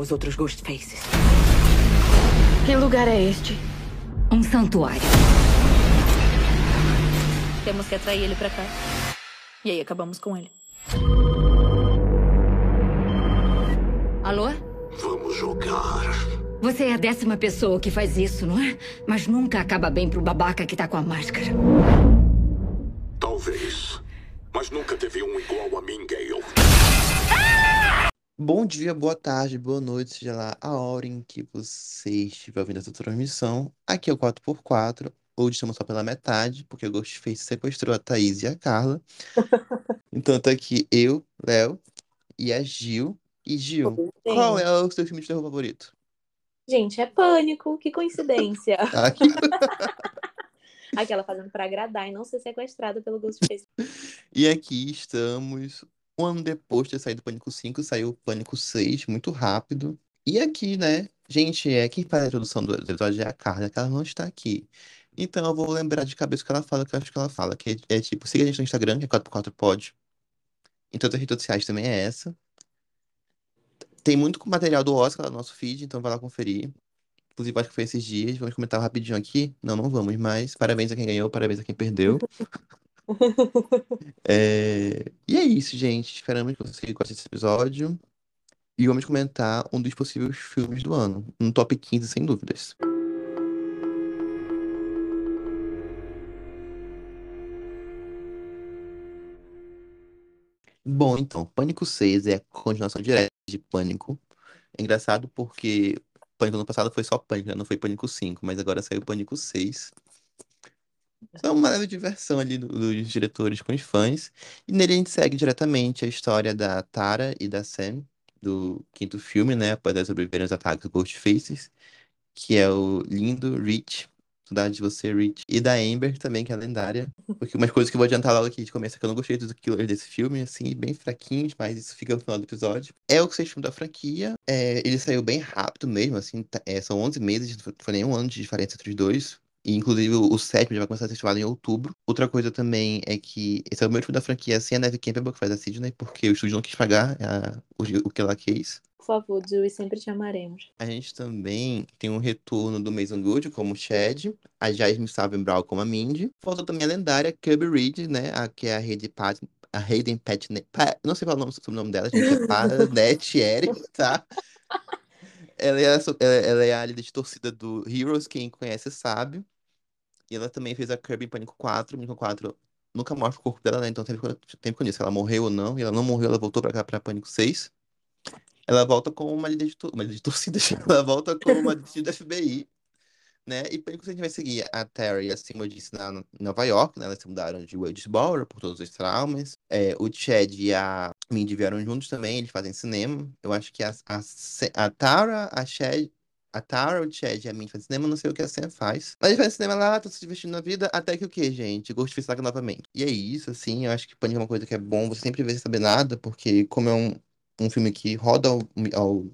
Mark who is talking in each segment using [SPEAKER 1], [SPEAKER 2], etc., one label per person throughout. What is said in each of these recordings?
[SPEAKER 1] os outros Ghostfaces.
[SPEAKER 2] Que lugar é este?
[SPEAKER 3] Um santuário.
[SPEAKER 4] Temos que atrair ele pra cá. E aí acabamos com ele.
[SPEAKER 3] Alô?
[SPEAKER 5] Vamos jogar.
[SPEAKER 3] Você é a décima pessoa que faz isso, não é? Mas nunca acaba bem pro babaca que tá com a máscara.
[SPEAKER 5] Talvez. Mas nunca teve um igual a mim, Gale.
[SPEAKER 6] Bom dia, boa tarde, boa noite, seja lá a hora em que você estiver ouvindo essa transmissão. Aqui é o 4x4. Hoje estamos só pela metade, porque o Ghostface sequestrou a Thaís e a Carla. Então tá aqui eu, Léo e a Gil. E Gil, qual é o seu filme de terror favorito?
[SPEAKER 7] Gente, é pânico, que coincidência.
[SPEAKER 6] Aqui.
[SPEAKER 7] Aquela fazendo pra agradar e não ser sequestrada pelo Ghostface.
[SPEAKER 6] E aqui estamos. Um ano depois de ter saído o Pânico 5, saiu o Pânico 6, muito rápido. E aqui, né? Gente, é quem faz a introdução do episódio é a Carla, que ela não está aqui. Então eu vou lembrar de cabeça o que ela fala, que eu acho que ela fala. Que é, é tipo, siga a gente no Instagram, que é 4x4pod. Em todas as redes sociais também é essa. Tem muito material do Oscar no nosso feed, então vai lá conferir. Inclusive, acho que foi esses dias. Vamos comentar rapidinho aqui. Não, não vamos mais. Parabéns a quem ganhou, parabéns a quem perdeu. É, E é isso, gente. Esperamos que vocês gostem desse episódio. E vamos comentar um dos possíveis filmes do ano. Um top 15, sem dúvidas. Bom, então, Pânico 6 é a continuação direta de Pânico. É engraçado porque Pânico no passado foi só Pânico, né? não foi Pânico 5, mas agora saiu Pânico 6. É uma leve diversão ali do- dos diretores com os fãs. E nele a gente segue diretamente a história da Tara e da Sam, do quinto filme, né? Após elas sobreviverem aos ataques do Ghostfaces, que é o lindo Rich. Saudade de você, Rich. E da Amber também, que é lendária. Porque umas coisas que eu vou adiantar logo aqui de começo é que eu não gostei dos killers desse filme, assim, bem fraquinhos, mas isso fica no final do episódio. É o sexto filme da franquia. É, ele saiu bem rápido mesmo, assim, tá- é, são 11 meses, não foi nem um ano de diferença entre os dois. E, inclusive, o, sétimo já vai começar a ser festival em outubro. Outra coisa também é que esse é o meu filme da franquia sem a Neve Campbell, que faz a Sidney, porque o estúdio não quis pagar a- o, o que ela quis.
[SPEAKER 7] Por favor, Dewey, sempre te amaremos.
[SPEAKER 6] A gente também tem um retorno do Mason Good como Chad, a Jasmine Savenbrow como a Mindy. Falta também a lendária Kirby Reed, né? A, que é a Hayden Pat, a Hayden Patne, Pa- não sei o nome, sobre o nome dela, gente. É Panete Eric, tá? Ela é, a, ela, é a líder de torcida do Heroes, quem conhece sabe. E ela também fez a Kirby em Pânico 4. Pânico 4 nunca mostra o corpo dela, né? Então tem tempo com isso. Ela morreu ou não. E ela não morreu, ela voltou pra cá pra Pânico 6. Ela volta como uma líder de, uma líder de torcida. Ela volta como uma líder do FBI. Né? E Pânico 6 a gente vai seguir a Terry, assim como eu disse, na Nova York, né? Elas se mudaram de Wadesboro por todos os traumas. É, o Chad e a Mindy vieram juntos também, eles fazem cinema. Eu acho que a, a, a Tara, a Chad, a Tara, o Chad e a Mindy fazem cinema, não sei o que a Sam faz. Mas eles fazem cinema lá, estão se divertindo na vida, até que o que, gente? Ghostface Saga novamente. E é isso, assim, eu acho que Pânico é uma coisa que é bom você sempre ver sem saber nada, porque como é um, um filme que roda ao, ao,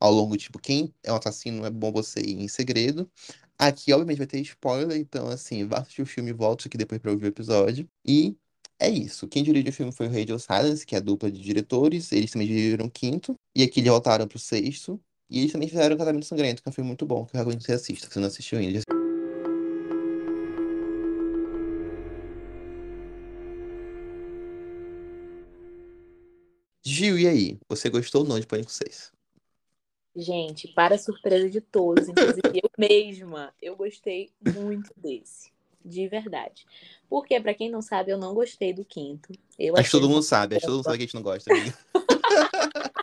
[SPEAKER 6] ao longo, tipo, quem é o assassino, é bom você ir em segredo. Aqui, obviamente, vai ter spoiler, então, assim, vá assistir o filme e volte aqui depois pra ouvir o episódio. E é isso. Quem dirigiu o filme foi o Radio Silence, que é a dupla de diretores. Eles também dirigiram o quinto. E aqui eles voltaram pro sexto. E eles também fizeram o Casamento Sangrento, que é um filme muito bom, que eu recomendo que você assista, se você não assistiu ainda. Gil, e aí? Você gostou ou não de Pânico 6?
[SPEAKER 7] Gente, para surpresa de todos, inclusive eu mesma, eu gostei muito desse. De verdade. Porque, pra quem não sabe, eu não gostei do quinto. Eu
[SPEAKER 6] Acho que todo mundo sabe, acho que todo mundo sabe que a gente não gosta.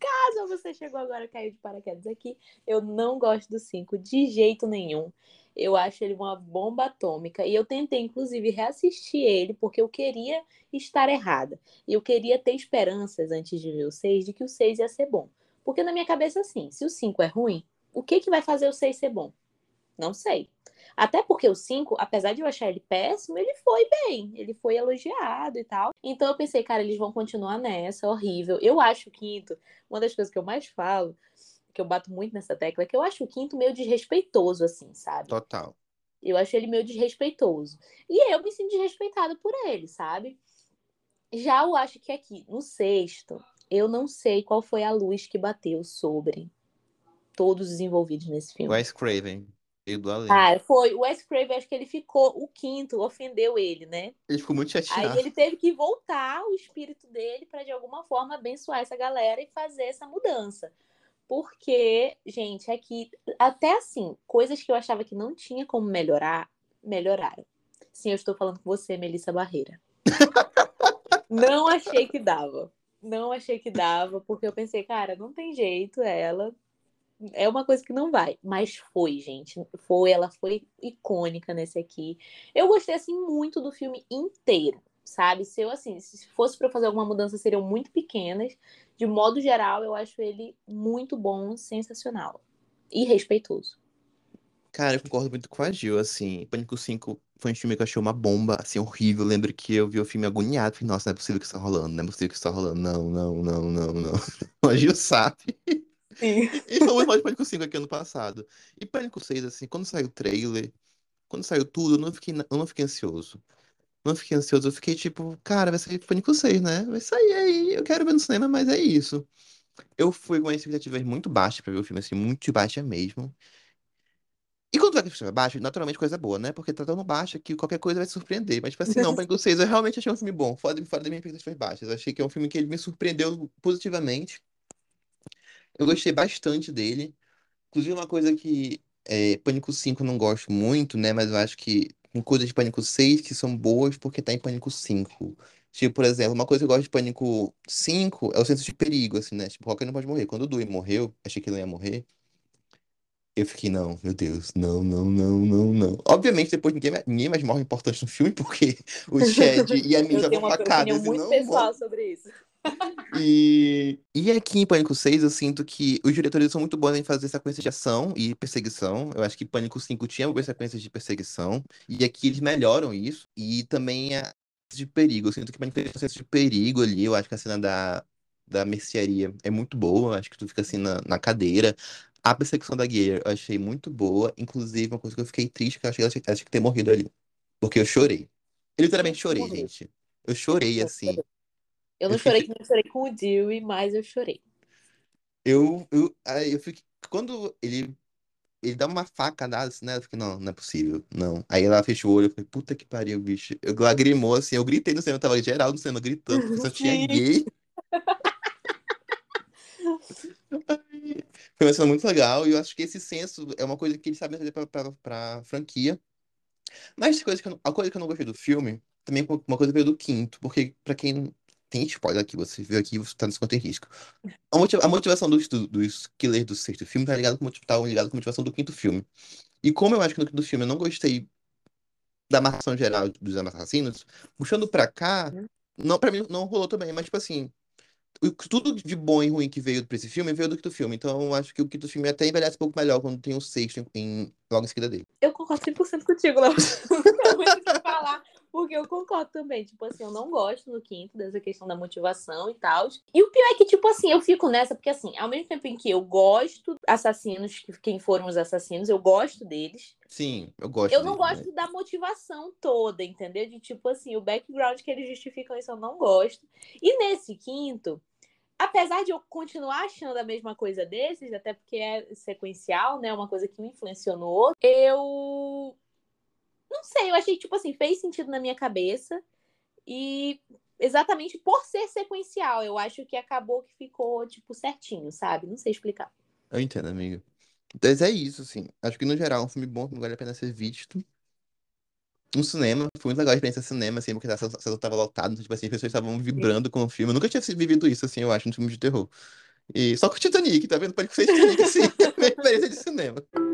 [SPEAKER 7] Caso você chegou agora, caiu de paraquedas aqui, eu não gosto do 5 de jeito nenhum. Eu acho ele uma bomba atômica. E eu tentei, inclusive, reassistir ele, porque eu queria estar errada. E eu queria ter esperanças antes de ver o 6 de que o 6 ia ser bom. Porque na minha cabeça, assim, se o 5 é ruim, o que, que vai fazer o 6 ser bom? Não sei. Até porque o 5, apesar de eu achar ele péssimo, ele foi bem. Ele foi elogiado e tal. Então eu pensei, cara, eles vão continuar nessa, horrível. Eu acho o quinto, uma das coisas que eu mais falo, que eu bato muito nessa tecla, é que eu acho o quinto meio desrespeitoso, assim, sabe?
[SPEAKER 6] Total.
[SPEAKER 7] Eu acho ele meio desrespeitoso. E eu me sinto desrespeitada por ele, sabe? Já eu acho que aqui, no sexto, eu não sei qual foi a luz que bateu sobre todos os envolvidos nesse filme.
[SPEAKER 6] Wes Craven. Do além.
[SPEAKER 7] Ah, foi. O Wes Craven, acho que ele ficou, o quinto, ofendeu ele, né?
[SPEAKER 6] Ele ficou muito chateado.
[SPEAKER 7] Aí ele teve que voltar o espírito dele para de alguma forma abençoar essa galera e fazer essa mudança. Porque, gente, é que até assim, coisas que eu achava que não tinha como melhorar, melhoraram. Sim, eu estou falando com você, Melissa Barreira. não achei que dava. Não achei que dava, porque eu pensei, cara, não tem jeito, ela é uma coisa que não vai, mas foi, gente. Foi, ela foi icônica nesse aqui. Eu gostei assim muito do filme inteiro, sabe? Se eu assim, se fosse para fazer alguma mudança seriam muito pequenas. De modo geral, eu acho ele muito bom, sensacional e respeitoso.
[SPEAKER 6] Cara, eu concordo muito com a Gil, assim. Pânico 5 foi um filme que eu achei uma bomba, assim, horrível. Eu lembro que eu vi o filme agoniado. Falei, nossa, não é possível que isso tá rolando, não é possível que isso tá rolando. Não, não, não, não, não. A Gil sabe.
[SPEAKER 7] Sim.
[SPEAKER 6] E falamos mais de Pânico 5 aqui ano passado. E Pânico 6, assim, quando saiu o trailer, quando saiu tudo, eu não fiquei, eu não fiquei ansioso. Não fiquei ansioso, eu fiquei tipo, cara, vai sair Pânico 6, né? Vai sair aí, eu quero ver no cinema, mas é isso. Eu fui com uma expectativa muito baixa pra ver o filme, assim, muito baixa mesmo. E quando vai com baixa, naturalmente coisa boa, né? Porque tá tão baixa que qualquer coisa vai te surpreender. Mas, tipo assim, não, Pânico 6 eu realmente achei um filme bom, fora, fora das minhas expectativas baixas. Achei que é um filme que ele me surpreendeu positivamente. Eu gostei bastante dele. Inclusive, uma coisa que é, Pânico 5 eu não gosto muito, né? Mas eu acho que tem coisas de Pânico 6 que são boas porque tá em Pânico 5. Tipo, por exemplo, uma coisa que eu gosto de Pânico 5 é o senso de perigo, assim, né? Tipo, qualquer não pode morrer. Quando o Dewey morreu, achei que ele não ia morrer. Eu fiquei, não, meu Deus, não, não, não, não, não. Obviamente, depois ninguém, ninguém mais morre importante no filme, porque o Chad e a
[SPEAKER 7] Eu
[SPEAKER 6] já
[SPEAKER 7] tenho
[SPEAKER 6] vão
[SPEAKER 7] uma
[SPEAKER 6] facadas
[SPEAKER 7] opinião
[SPEAKER 6] e
[SPEAKER 7] muito
[SPEAKER 6] não
[SPEAKER 7] pessoal
[SPEAKER 6] morrem.
[SPEAKER 7] sobre isso.
[SPEAKER 6] E, e aqui em Pânico 6, eu sinto que os diretores são muito bons em fazer sequências de ação e perseguição. Eu acho que Pânico 5 tinha boas sequências de perseguição. E aqui eles melhoram isso. E também a de perigo. Eu sinto que Pânico tem um senso de perigo ali. Eu acho que a cena da, da mercearia é muito boa. Eu acho que tu fica assim na, na cadeira. A perseguição da Gear eu achei muito boa. Inclusive, uma coisa que eu fiquei triste, que eu achei ela tinha que ter morrido ali. Porque eu chorei. Eu literalmente chorei, gente. Eu chorei, assim.
[SPEAKER 7] Eu não
[SPEAKER 6] Eu
[SPEAKER 7] chorei
[SPEAKER 6] fiquei-
[SPEAKER 7] que nem chorei com o Dewey, mas eu chorei.
[SPEAKER 6] Eu, eu, aí eu fiquei. Quando ele, ele dá uma facada assim, né? Eu fiquei, não, não é possível, não. Aí ela fechou o olho, eu falei, puta que pariu, bicho. Eu lagrimou assim, eu gritei no cinema, eu tava geral no cinema gritando, porque só tinha gay. Foi uma cena muito legal, e eu acho que esse senso é uma coisa que eles sabem fazer pra, pra, pra franquia. Mas coisa que eu não- a coisa que eu não gostei do filme, também uma coisa veio do quinto, porque pra quem tem spoiler aqui, você viu aqui, você tá nesse contexto risco. A, motiva- a motivação dos, do- dos killers do sexto filme tá ligado com, tá ligado com a motivação do quinto filme. E como eu acho que no quinto filme eu não gostei da amarração geral dos assassinos, puxando pra cá, não, pra mim não rolou também, mas tipo assim, tudo de bom e ruim que veio pra esse filme veio do quinto filme. Então eu acho que o quinto filme até envelhece um pouco melhor quando tem o sexto em, em- logo em seguida dele.
[SPEAKER 7] Eu concordo 100% contigo, Léo. Falar, porque eu concordo também. Tipo assim, eu não gosto no quinto dessa questão da motivação e tal. E o pior é que, tipo assim, eu fico nessa, porque assim, ao mesmo tempo em que eu gosto assassinos, que- quem foram os assassinos, eu gosto deles.
[SPEAKER 6] Sim, eu gosto
[SPEAKER 7] Eu não
[SPEAKER 6] dele,
[SPEAKER 7] gosto da motivação toda, entendeu? De tipo assim, o background que eles justificam isso eu não gosto. E nesse quinto, apesar de eu continuar achando a mesma coisa desses, até porque é sequencial, né? Uma coisa que um influenciou no outro, eu não sei, eu achei que, tipo assim, fez sentido na minha cabeça. E exatamente por ser sequencial, eu acho que acabou que ficou, tipo, certinho, sabe? Não sei explicar.
[SPEAKER 6] Eu entendo, amigo. Mas é isso, assim. Acho que no geral é um filme bom que vale a pena ser visto. No cinema, foi muito legal a experiência cinema, assim, porque a sala tava lotada, então, tipo assim, as pessoas estavam vibrando com o filme. Eu nunca tinha vivido isso, assim, eu acho, num filme de terror. E só com o Titanic, tá vendo? Pode ser Titanic, assim, é a experiência de cinema.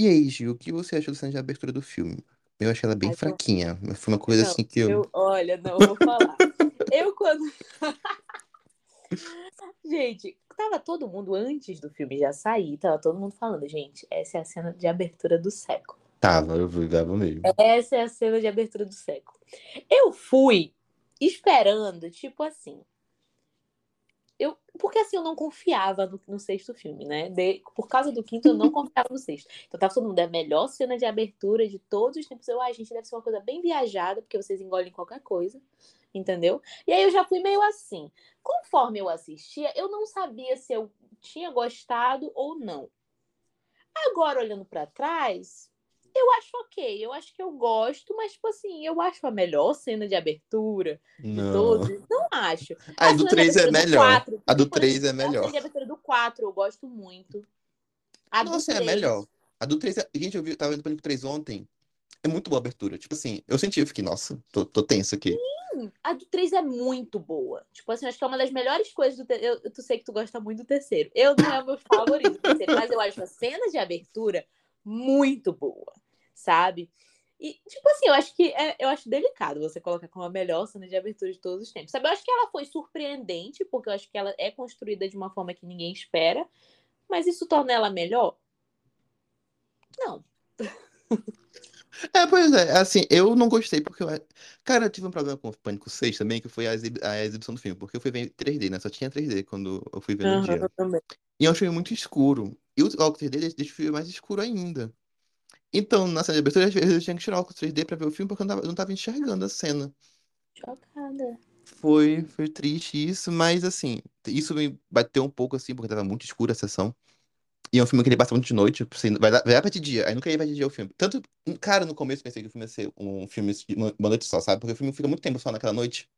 [SPEAKER 6] E aí, Gil, o que você achou da cena de abertura do filme? Eu achei ela bem
[SPEAKER 7] Ai,
[SPEAKER 6] fraquinha. Foi uma coisa
[SPEAKER 7] Não,
[SPEAKER 6] assim que eu.
[SPEAKER 7] Eu, olha, não, eu vou falar. eu quando. gente, tava todo mundo, antes do filme já sair, tava todo mundo falando, gente, essa é a cena de abertura do século.
[SPEAKER 6] Tava, eu tava mesmo.
[SPEAKER 7] Essa é a cena de abertura do século. Eu fui esperando, tipo assim. Eu, porque assim, eu não confiava no, no sexto filme, né? De- por causa do quinto, eu não confiava no sexto. Então tava todo mundo, é a melhor cena de abertura de todos os tempos. Eu, ai, gente, deve ser uma coisa bem viajada, porque vocês engolem qualquer coisa, entendeu? E aí eu já fui meio assim. Conforme eu assistia, eu não sabia se eu tinha gostado ou não. Agora, olhando pra trás, eu acho ok. Eu acho que eu gosto, mas, tipo assim, eu acho a melhor cena de abertura de
[SPEAKER 6] Não.
[SPEAKER 7] todos. Não acho.
[SPEAKER 6] A do
[SPEAKER 7] cena de
[SPEAKER 6] 3 é
[SPEAKER 7] do
[SPEAKER 6] melhor.
[SPEAKER 7] quatro,
[SPEAKER 6] A do
[SPEAKER 7] por exemplo,
[SPEAKER 6] 3 é
[SPEAKER 7] A
[SPEAKER 6] melhor.
[SPEAKER 7] cena de abertura do 4 eu gosto muito. A do
[SPEAKER 6] Nossa, é a
[SPEAKER 7] 3,
[SPEAKER 6] melhor. A do 3 é... Gente, eu vi, tava vendo Pânico 3 ontem. É muito boa a abertura. Tipo assim, eu senti, eu fiquei, nossa, tô, tô tenso aqui.
[SPEAKER 7] A do 3 é muito boa. Tipo assim, acho que é uma das melhores coisas do terceiro. Eu, tu sei que tu gosta muito do terceiro. Eu não é o meu favorito do terceiro, mas eu acho a cena de abertura muito boa, sabe? E, tipo assim, eu acho que é, eu acho delicado você colocar como a melhor cena de abertura de todos os tempos. Sabe? Eu acho que ela foi surpreendente, porque eu acho que ela é construída de uma forma que ninguém espera. Mas isso torna ela melhor? Não.
[SPEAKER 6] É, pois é, assim, eu não gostei porque eu. Cara, eu tive um problema com o Pânico 6 também, que foi a, exibi- a exibição do filme, porque eu fui ver em 3D, né? Só tinha 3D quando eu fui ver no dia.
[SPEAKER 7] também.
[SPEAKER 6] E eu achei muito escuro. E o óculos 3D deixa deixa o filme mais escuro ainda. Então, na cena de abertura, às vezes eu tinha que tirar o óculos 3D pra ver o filme, porque eu não tava, eu não tava enxergando a cena.
[SPEAKER 7] Chocada.
[SPEAKER 6] Foi, foi triste isso, mas assim, isso me bateu um pouco assim, porque tava muito escura a sessão. E é um filme que ele passa muito de noite, assim, vai dar, vai dar pra de dia, aí nunca ia pra de dia o filme. Tanto, cara, no começo eu pensei que o filme ia ser um filme de uma, noite só, sabe? Porque o filme fica muito tempo só naquela noite.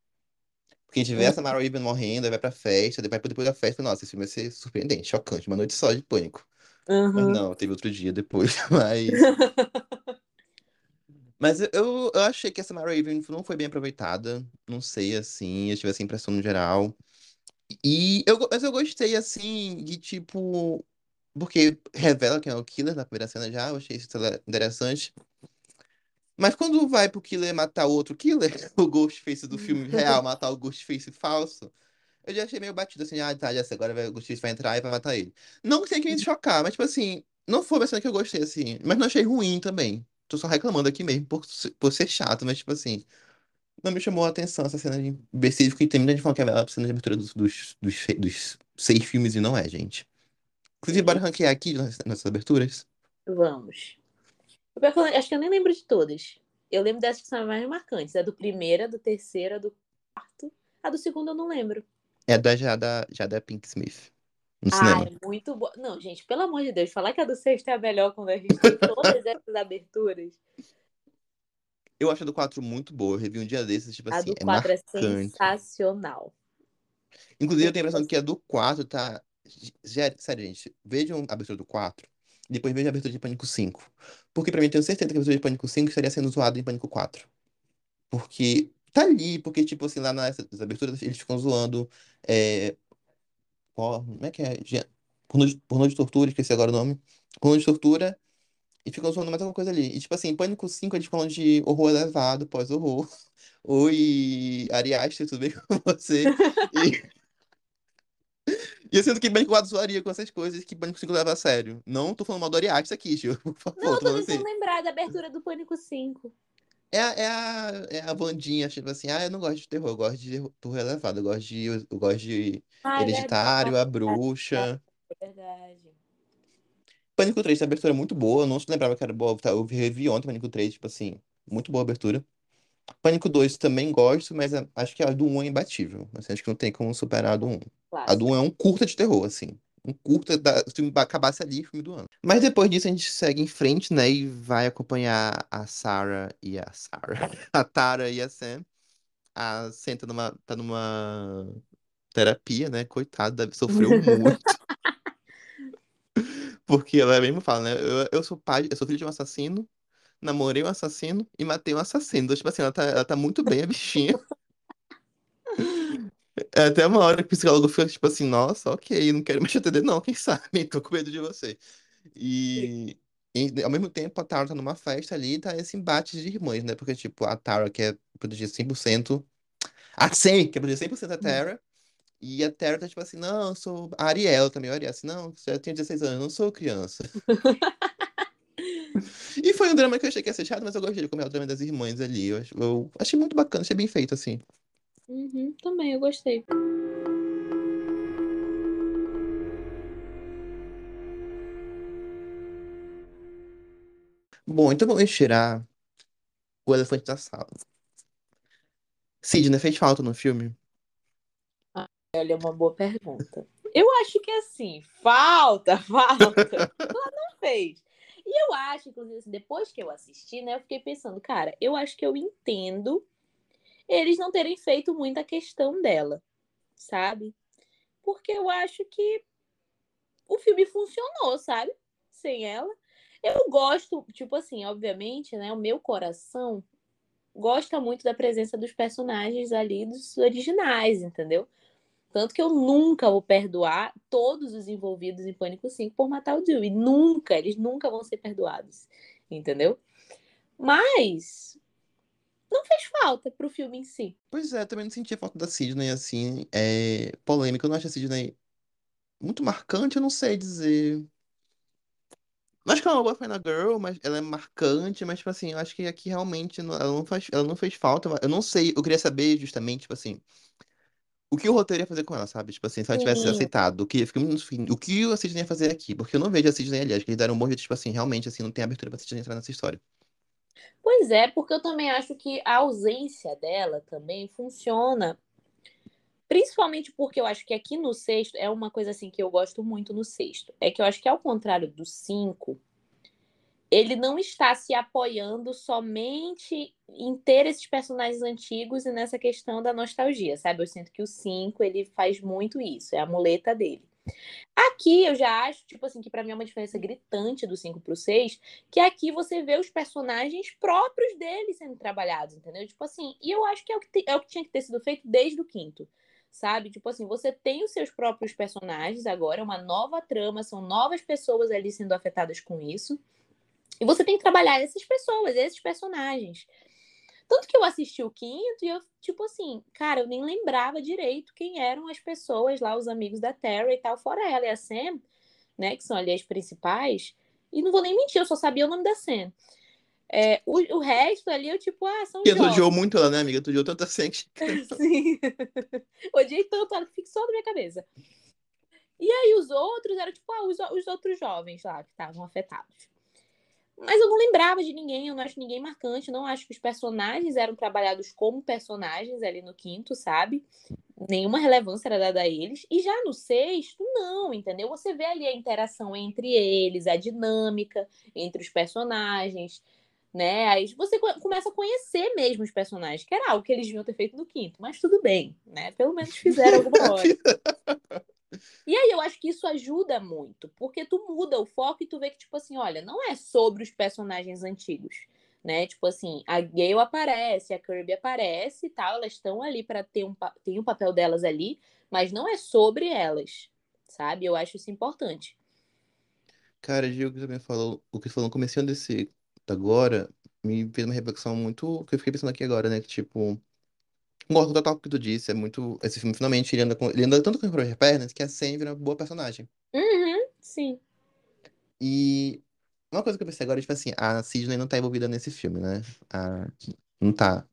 [SPEAKER 6] Porque a gente vê essa Mara Raven morrendo, aí vai pra festa, depois, depois da festa, nossa, esse filme vai ser surpreendente, chocante, uma noite só de pânico. Mas
[SPEAKER 7] Uhum.
[SPEAKER 6] não, teve outro dia depois, mas... Mas eu, eu achei que essa Mara Raven não foi bem aproveitada, não sei, assim, eu tive essa impressão no geral. E eu, mas eu gostei, assim, de tipo. Porque revela quem é o killer na primeira cena já, eu achei isso interessante. Mas quando vai pro killer matar o outro killer, o Ghostface do filme real matar o Ghostface falso, eu já achei meio batido assim, ah, tá, já sei, agora vai- o Ghostface vai entrar e vai matar ele. Não que tenha que me chocar, mas tipo assim, não foi uma cena que eu gostei, assim, mas não achei ruim também. Tô só reclamando aqui mesmo por, por ser chato, mas tipo assim, não me chamou a atenção essa cena de específica e tem muita gente falando que é a cena de abertura dos, dos, dos, dos seis filmes e não é, gente. Inclusive, bora ranquear aqui nas- nessas aberturas.
[SPEAKER 7] Vamos. É que eu acho que eu nem lembro de todas. Eu lembro dessas que são as mais marcantes. A do primeiro, a do terceiro, a do quarto. A do segundo eu não lembro.
[SPEAKER 6] É da Jada, Jada Pink Smith. No
[SPEAKER 7] Ah,
[SPEAKER 6] cinema.
[SPEAKER 7] é muito boa. Não, gente, pelo amor de Deus, falar que a do sexto é a melhor quando a gente tem todas essas aberturas.
[SPEAKER 6] Eu acho a do 4 muito boa. Eu revi um dia desses, tipo
[SPEAKER 7] A
[SPEAKER 6] assim,
[SPEAKER 7] do
[SPEAKER 6] é
[SPEAKER 7] quatro é
[SPEAKER 6] marcante.
[SPEAKER 7] sensacional.
[SPEAKER 6] Inclusive, eu tenho a impressão que a do 4 tá. Sério, gente, vejam a abertura do 4 e depois vejam a abertura de Pânico 5. Porque pra mim, eu tenho certeza que a abertura de Pânico 5 estaria sendo zoada em Pânico 4. Porque tá ali, porque, tipo assim, lá nas aberturas eles ficam zoando. É... qual- Como é que é? Pornô de, pornô de tortura, esqueci agora o nome. Pornô de tortura. E ficam zoando mais alguma coisa ali. E, tipo assim, Pânico 5 eles falam de horror elevado, pós-horror. Oi, Ari Aster, tudo bem com você? E, e eu sinto que Pânico 4 zoaria com essas coisas que Pânico 5 leva a sério. Não tô falando mal do Ari Aster aqui, tio, por favor.
[SPEAKER 7] Não, eu
[SPEAKER 6] tô
[SPEAKER 7] tô
[SPEAKER 6] falando assim.
[SPEAKER 7] tentando lembrar da abertura do Pânico 5.
[SPEAKER 6] É, a- é, a, é a Wandinha, tipo assim, ah, eu não gosto de terror, eu gosto de terror elevado, eu gosto de, eu gosto de
[SPEAKER 7] Ah, é
[SPEAKER 6] Hereditário,
[SPEAKER 7] verdade,
[SPEAKER 6] A Bruxa.
[SPEAKER 7] é verdade.
[SPEAKER 6] Pânico 3 tem abertura muito boa, eu não se lembrava que era boa, eu revi ontem Pânico 3, tipo assim, muito boa abertura. Pânico 2 também gosto, mas a- acho que a do 1 é imbatível, assim, acho que não tem como superar a do 1. A do
[SPEAKER 7] Clássico.
[SPEAKER 6] 1 é um curta de terror, assim. Um curta, da, se o filme acabasse ali, filme do ano. Mas depois disso a gente segue em frente, né? E vai acompanhar a Sarah e a Sarah. A Tara e a Sam. A Sam tá numa, tá numa terapia, né? Coitada, sofreu muito. Porque ela mesmo fala, né? Eu, eu sou pai, eu sou filho de um assassino, namorei um assassino e matei um assassino. Então, tipo assim, ela tá, ela tá muito bem, a bichinha. É até uma hora que o psicólogo fica tipo assim, nossa, ok, não quero mais te atender, não, quem sabe? Tô com medo de você. E, e, ao mesmo tempo a Tara tá numa festa ali e tá esse embate de irmãs, né? Porque, tipo, a Tara quer proteger 100%, a Sam quer proteger 100% a Tara, e a Tara tá tipo assim, não, eu sou a Ariel também, a Ariel assim, não, já tenho 16 anos, eu não sou criança. E foi um drama que eu achei que ia ser chato, mas eu gostei de como é o drama das irmãs ali. Eu, eu achei muito bacana, achei bem feito, assim.
[SPEAKER 7] Uhum, também, eu gostei.
[SPEAKER 6] Bom, então vamos tirar o elefante da sala. Sidney fez falta no filme?
[SPEAKER 7] Ah, olha, é uma boa pergunta. Eu acho que é assim, falta, falta. Ela não fez. E eu acho, inclusive, assim, depois que eu assisti, né, eu fiquei pensando, cara, eu acho que eu entendo eles não terem feito muita questão dela, sabe? Porque eu acho que o filme funcionou, sabe? Sem ela. Eu gosto, tipo assim, obviamente, né? O meu coração gosta muito da presença dos personagens ali dos originais, entendeu? Tanto que eu nunca vou perdoar todos os envolvidos em Pânico 5 por matar o Dewey. Nunca, eles nunca vão ser perdoados. Entendeu? Mas não fez falta pro filme em si.
[SPEAKER 6] Pois é, também não sentia falta da Sidney, assim, é polêmica. Eu não acho a Sidney muito marcante, eu não sei dizer. Eu acho que ela é uma boa Final Girl, mas ela é marcante, mas, tipo assim, eu acho que aqui realmente não- ela não faz, ela não fez falta. Eu não sei, eu queria saber justamente, tipo assim, o que o roteiro ia fazer com ela, sabe? Tipo assim, se ela tivesse
[SPEAKER 7] Sim.
[SPEAKER 6] aceitado, o que, o que a Sidney ia fazer aqui? Porque eu não vejo a Sidney ali, acho que eles deram um bom jeito, tipo assim, realmente, assim, não tem abertura pra Sidney entrar nessa história.
[SPEAKER 7] Pois é, porque eu também acho que a ausência dela também funciona. Principalmente porque eu acho que aqui no sexto é uma coisa assim que eu gosto muito no sexto. É que eu acho que ao contrário do cinco, ele não está se apoiando somente em ter esses personagens antigos e nessa questão da nostalgia, sabe? Eu sinto que o 5 ele faz muito isso, é a muleta dele. Aqui eu já acho, tipo assim, que pra mim é uma diferença gritante do 5 pro 6, que aqui você vê os personagens próprios dele sendo trabalhados, entendeu? Tipo assim, e eu acho que é o que, te- é o que tinha que ter sido feito desde o quinto, sabe? Tipo assim, você tem os seus próprios personagens agora, é uma nova trama, são novas pessoas ali sendo afetadas com isso. E você tem que trabalhar essas pessoas, esses personagens. Tanto que eu assisti o quinto e eu, tipo assim, cara, eu nem lembrava direito quem eram as pessoas lá, os amigos da Terra e tal, fora ela e a Sam, né, que são ali as principais. E não vou nem mentir, eu só sabia o nome da Sam. É, o, o resto ali, eu, tipo, ah, são
[SPEAKER 6] E tu odiou muito ela, né, amiga? Tu odiou tanto assim que...
[SPEAKER 7] Sim. Odiei tanto, ela que fixou na minha cabeça. E aí os outros eram tipo ah, os, os outros jovens lá que estavam afetados. Mas eu não lembrava de ninguém, eu não acho ninguém marcante, não acho que os personagens eram trabalhados como personagens ali no quinto, sabe? Nenhuma relevância era dada a eles. E já no sexto, não, entendeu? Você vê ali a interação entre eles, a dinâmica entre os personagens, né? Aí você co- começa a conhecer mesmo os personagens, que era algo que eles deviam ter feito no quinto, mas tudo bem, né? Pelo menos fizeram alguma hora. E aí eu acho que isso ajuda muito, porque tu muda o foco e tu vê que, tipo assim, olha, não é sobre os personagens antigos, né? Tipo assim, a Gale aparece, a Kirby aparece e tal, elas estão ali para ter um, tem um papel delas ali, mas não é sobre elas, sabe? Eu acho isso importante.
[SPEAKER 6] Cara, Gil, o que você também falou, o que falou no comecinho desse agora, me fez uma reflexão muito, que eu fiquei pensando aqui agora, né, que tipo, concordo total com o que tu disse, é muito, esse filme finalmente, ele anda, com, ele anda tanto com as pernas que a Sam vira uma boa personagem.
[SPEAKER 7] Uhum, sim.
[SPEAKER 6] E uma coisa que eu pensei agora é, tipo assim, a Sidney não tá envolvida nesse filme, né, a, não tá.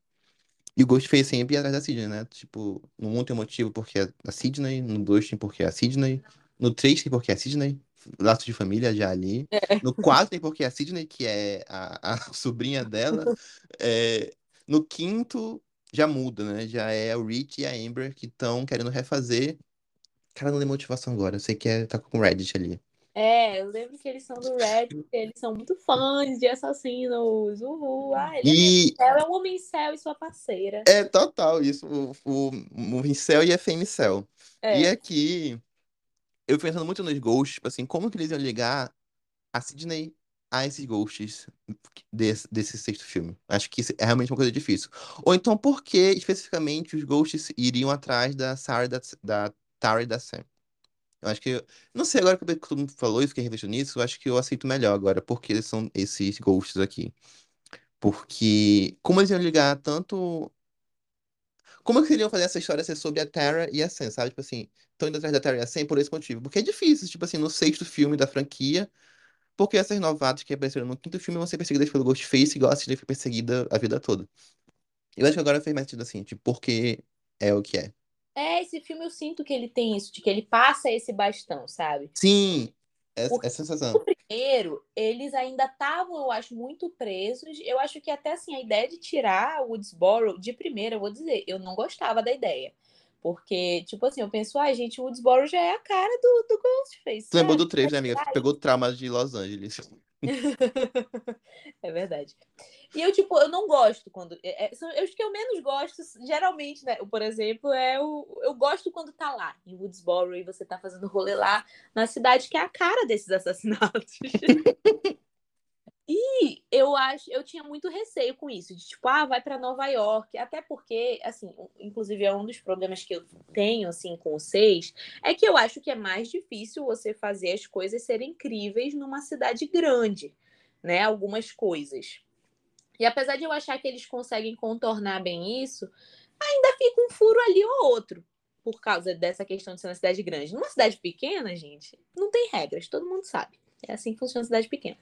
[SPEAKER 6] E o Ghostface sempre ia atrás da Sidney, né, tipo, no 1 tem motivo porque é a Sidney, no 2 tem porque é a Sidney, no 3 tem porque é a Sidney, laço de família já ali. No 4 tem porque é a Sidney, que é a, a sobrinha dela. É, no quinto já muda, né? Já é o Rich e a Amber que estão querendo refazer. Cara, não lembro motivação agora. Eu sei que é, tá com o Reddit ali.
[SPEAKER 7] É, eu lembro que eles são do Reddit, eles são muito fãs de assassinos. Uhul. Ah, ele
[SPEAKER 6] E
[SPEAKER 7] é um homem céu e sua parceira.
[SPEAKER 6] é total isso. O, o, o Incel e a Femicel. E
[SPEAKER 7] É.
[SPEAKER 6] aqui, eu pensando muito nos ghosts, tipo assim, como que eles iam ligar a Sidney a esses ghosts desse, desse sexto filme? Acho que é realmente uma coisa difícil. Ou então, por que especificamente os ghosts iriam atrás da Sarah, da, da Tara e da Sam? Eu acho que. Não sei, agora que todo mundo falou e fiquei refletindo nisso, eu acho que eu aceito melhor agora, porque eles são esses ghosts aqui. Porque. Como eles iam ligar tanto. Como é que eles iam fazer essa história ser sobre a Tara e a Sam, sabe? Tipo assim, estão indo atrás da Tara e a Sam por esse motivo. Porque é difícil, tipo assim, no sexto filme da franquia, porque essas novatas que apareceram no quinto filme vão ser perseguidas pelo Ghostface, igual a Sidney foi perseguida a vida toda. Eu acho que agora fez mais sentido assim, tipo, porque é o que é.
[SPEAKER 7] É, esse filme eu sinto que ele tem isso, de que ele passa esse bastão, sabe?
[SPEAKER 6] Sim, essa,
[SPEAKER 7] Porque
[SPEAKER 6] essa sensação.
[SPEAKER 7] No primeiro, eles ainda estavam, eu acho, muito presos. Eu acho que até assim, a ideia de tirar o Woodsboro, de primeira, eu vou dizer, eu não gostava da ideia. Porque, tipo assim, eu penso, ai, gente, o Woodsboro já é a cara do, do Ghostface.
[SPEAKER 6] Tu lembrou
[SPEAKER 7] sabe?
[SPEAKER 6] do 3, né, amiga? Tu pegou trauma de Los Angeles.
[SPEAKER 7] É verdade. E eu, tipo, eu não gosto quando. É, é, são, eu acho que eu menos gosto, geralmente, né? Por exemplo, é o. Eu gosto quando tá lá, em Woodsboro, e você tá fazendo rolê lá na cidade que é a cara desses assassinatos. E eu acho, eu tinha muito receio com isso, de tipo, ah, vai para Nova York, até porque, assim, inclusive é um dos problemas que eu tenho assim com o 6, é que eu acho que é mais difícil você fazer as coisas serem incríveis numa cidade grande, né? Algumas coisas. E apesar de eu achar que eles conseguem contornar bem isso, ainda fica um furo ali ou outro, por causa dessa questão de ser uma cidade grande. Numa cidade pequena, gente, não tem regras, todo mundo sabe. É assim que funciona a cidade pequena.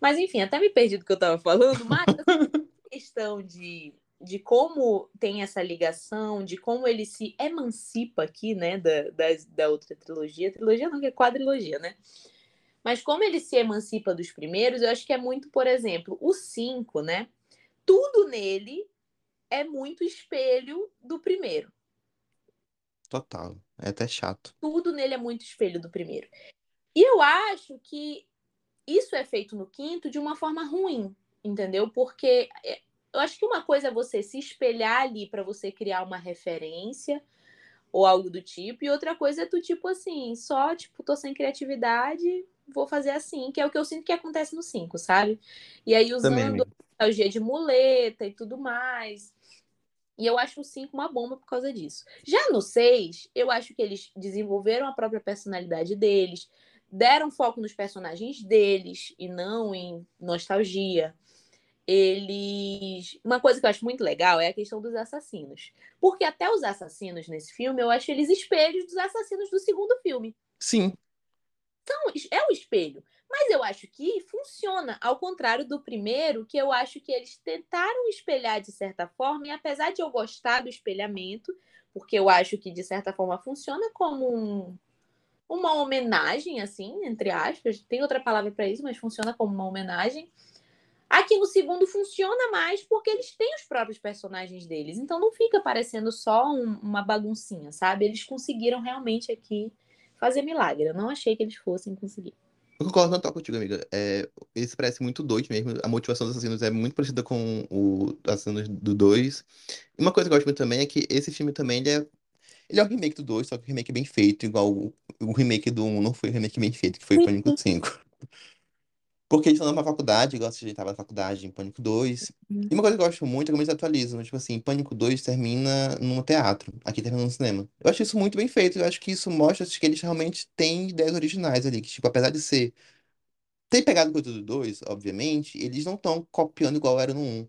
[SPEAKER 7] Mas enfim, até me perdi do que eu estava falando, mas a questão de, de como tem essa ligação, de como ele se emancipa aqui, né, da, da, da outra trilogia. Trilogia não, que é quadrilogia, né? Mas como ele se emancipa dos primeiros, eu acho que é muito, por exemplo, o 5, né? Tudo nele é muito espelho do primeiro.
[SPEAKER 6] Total. É até chato.
[SPEAKER 7] Tudo nele é muito espelho do primeiro. E eu acho que isso é feito no quinto de uma forma ruim, entendeu? Porque é, eu acho que uma coisa é você se espelhar ali para você criar uma referência ou algo do tipo, e outra coisa é tu, tipo assim, só, tipo, tô sem criatividade, vou fazer assim, que é o que eu sinto que acontece no 5, sabe? E aí usando nostalgia de muleta e tudo mais. E eu acho o 5 uma bomba por causa disso. Já no 6, eu acho que eles desenvolveram a própria personalidade deles, deram foco nos personagens deles e não em nostalgia. Eles. Uma coisa que eu acho muito legal é a questão dos assassinos. Porque até os assassinos nesse filme, eu acho eles espelhos dos assassinos do segundo filme.
[SPEAKER 6] Sim.
[SPEAKER 7] Então, é um espelho. Mas eu acho que funciona, ao contrário do primeiro, que eu acho que eles tentaram espelhar de certa forma, e apesar de eu gostar do espelhamento, porque eu acho que de certa forma funciona como um, uma homenagem, assim, entre aspas. Tem outra palavra para isso, mas funciona como uma homenagem. Aqui no segundo funciona mais porque eles têm os próprios personagens deles. Então não fica parecendo só um, uma baguncinha, sabe? Eles conseguiram realmente aqui fazer milagre. Eu não achei que eles fossem conseguir.
[SPEAKER 6] Eu concordo total contigo, amiga. É, eles parecem muito doidos mesmo. A motivação dos assassinos é muito parecida com o assassinos do 2. E uma coisa que eu gosto muito também é que esse filme também é ele é o remake do 2, só que o remake bem feito, igual o, o remake do 1 não foi o remake bem feito, que foi o Pânico 5. Porque eles estão na faculdade, igual você estava na faculdade em Pânico 2.
[SPEAKER 7] Uhum.
[SPEAKER 6] E uma coisa que eu gosto muito é como eles atualizam. Tipo assim, Pânico 2 termina no teatro, aqui termina no cinema. Eu acho isso muito bem feito. Eu acho que isso mostra que eles realmente têm ideias originais ali. Que, tipo, apesar de ser. Ter pegado coisa do 2, obviamente, eles não estão copiando igual era no 1.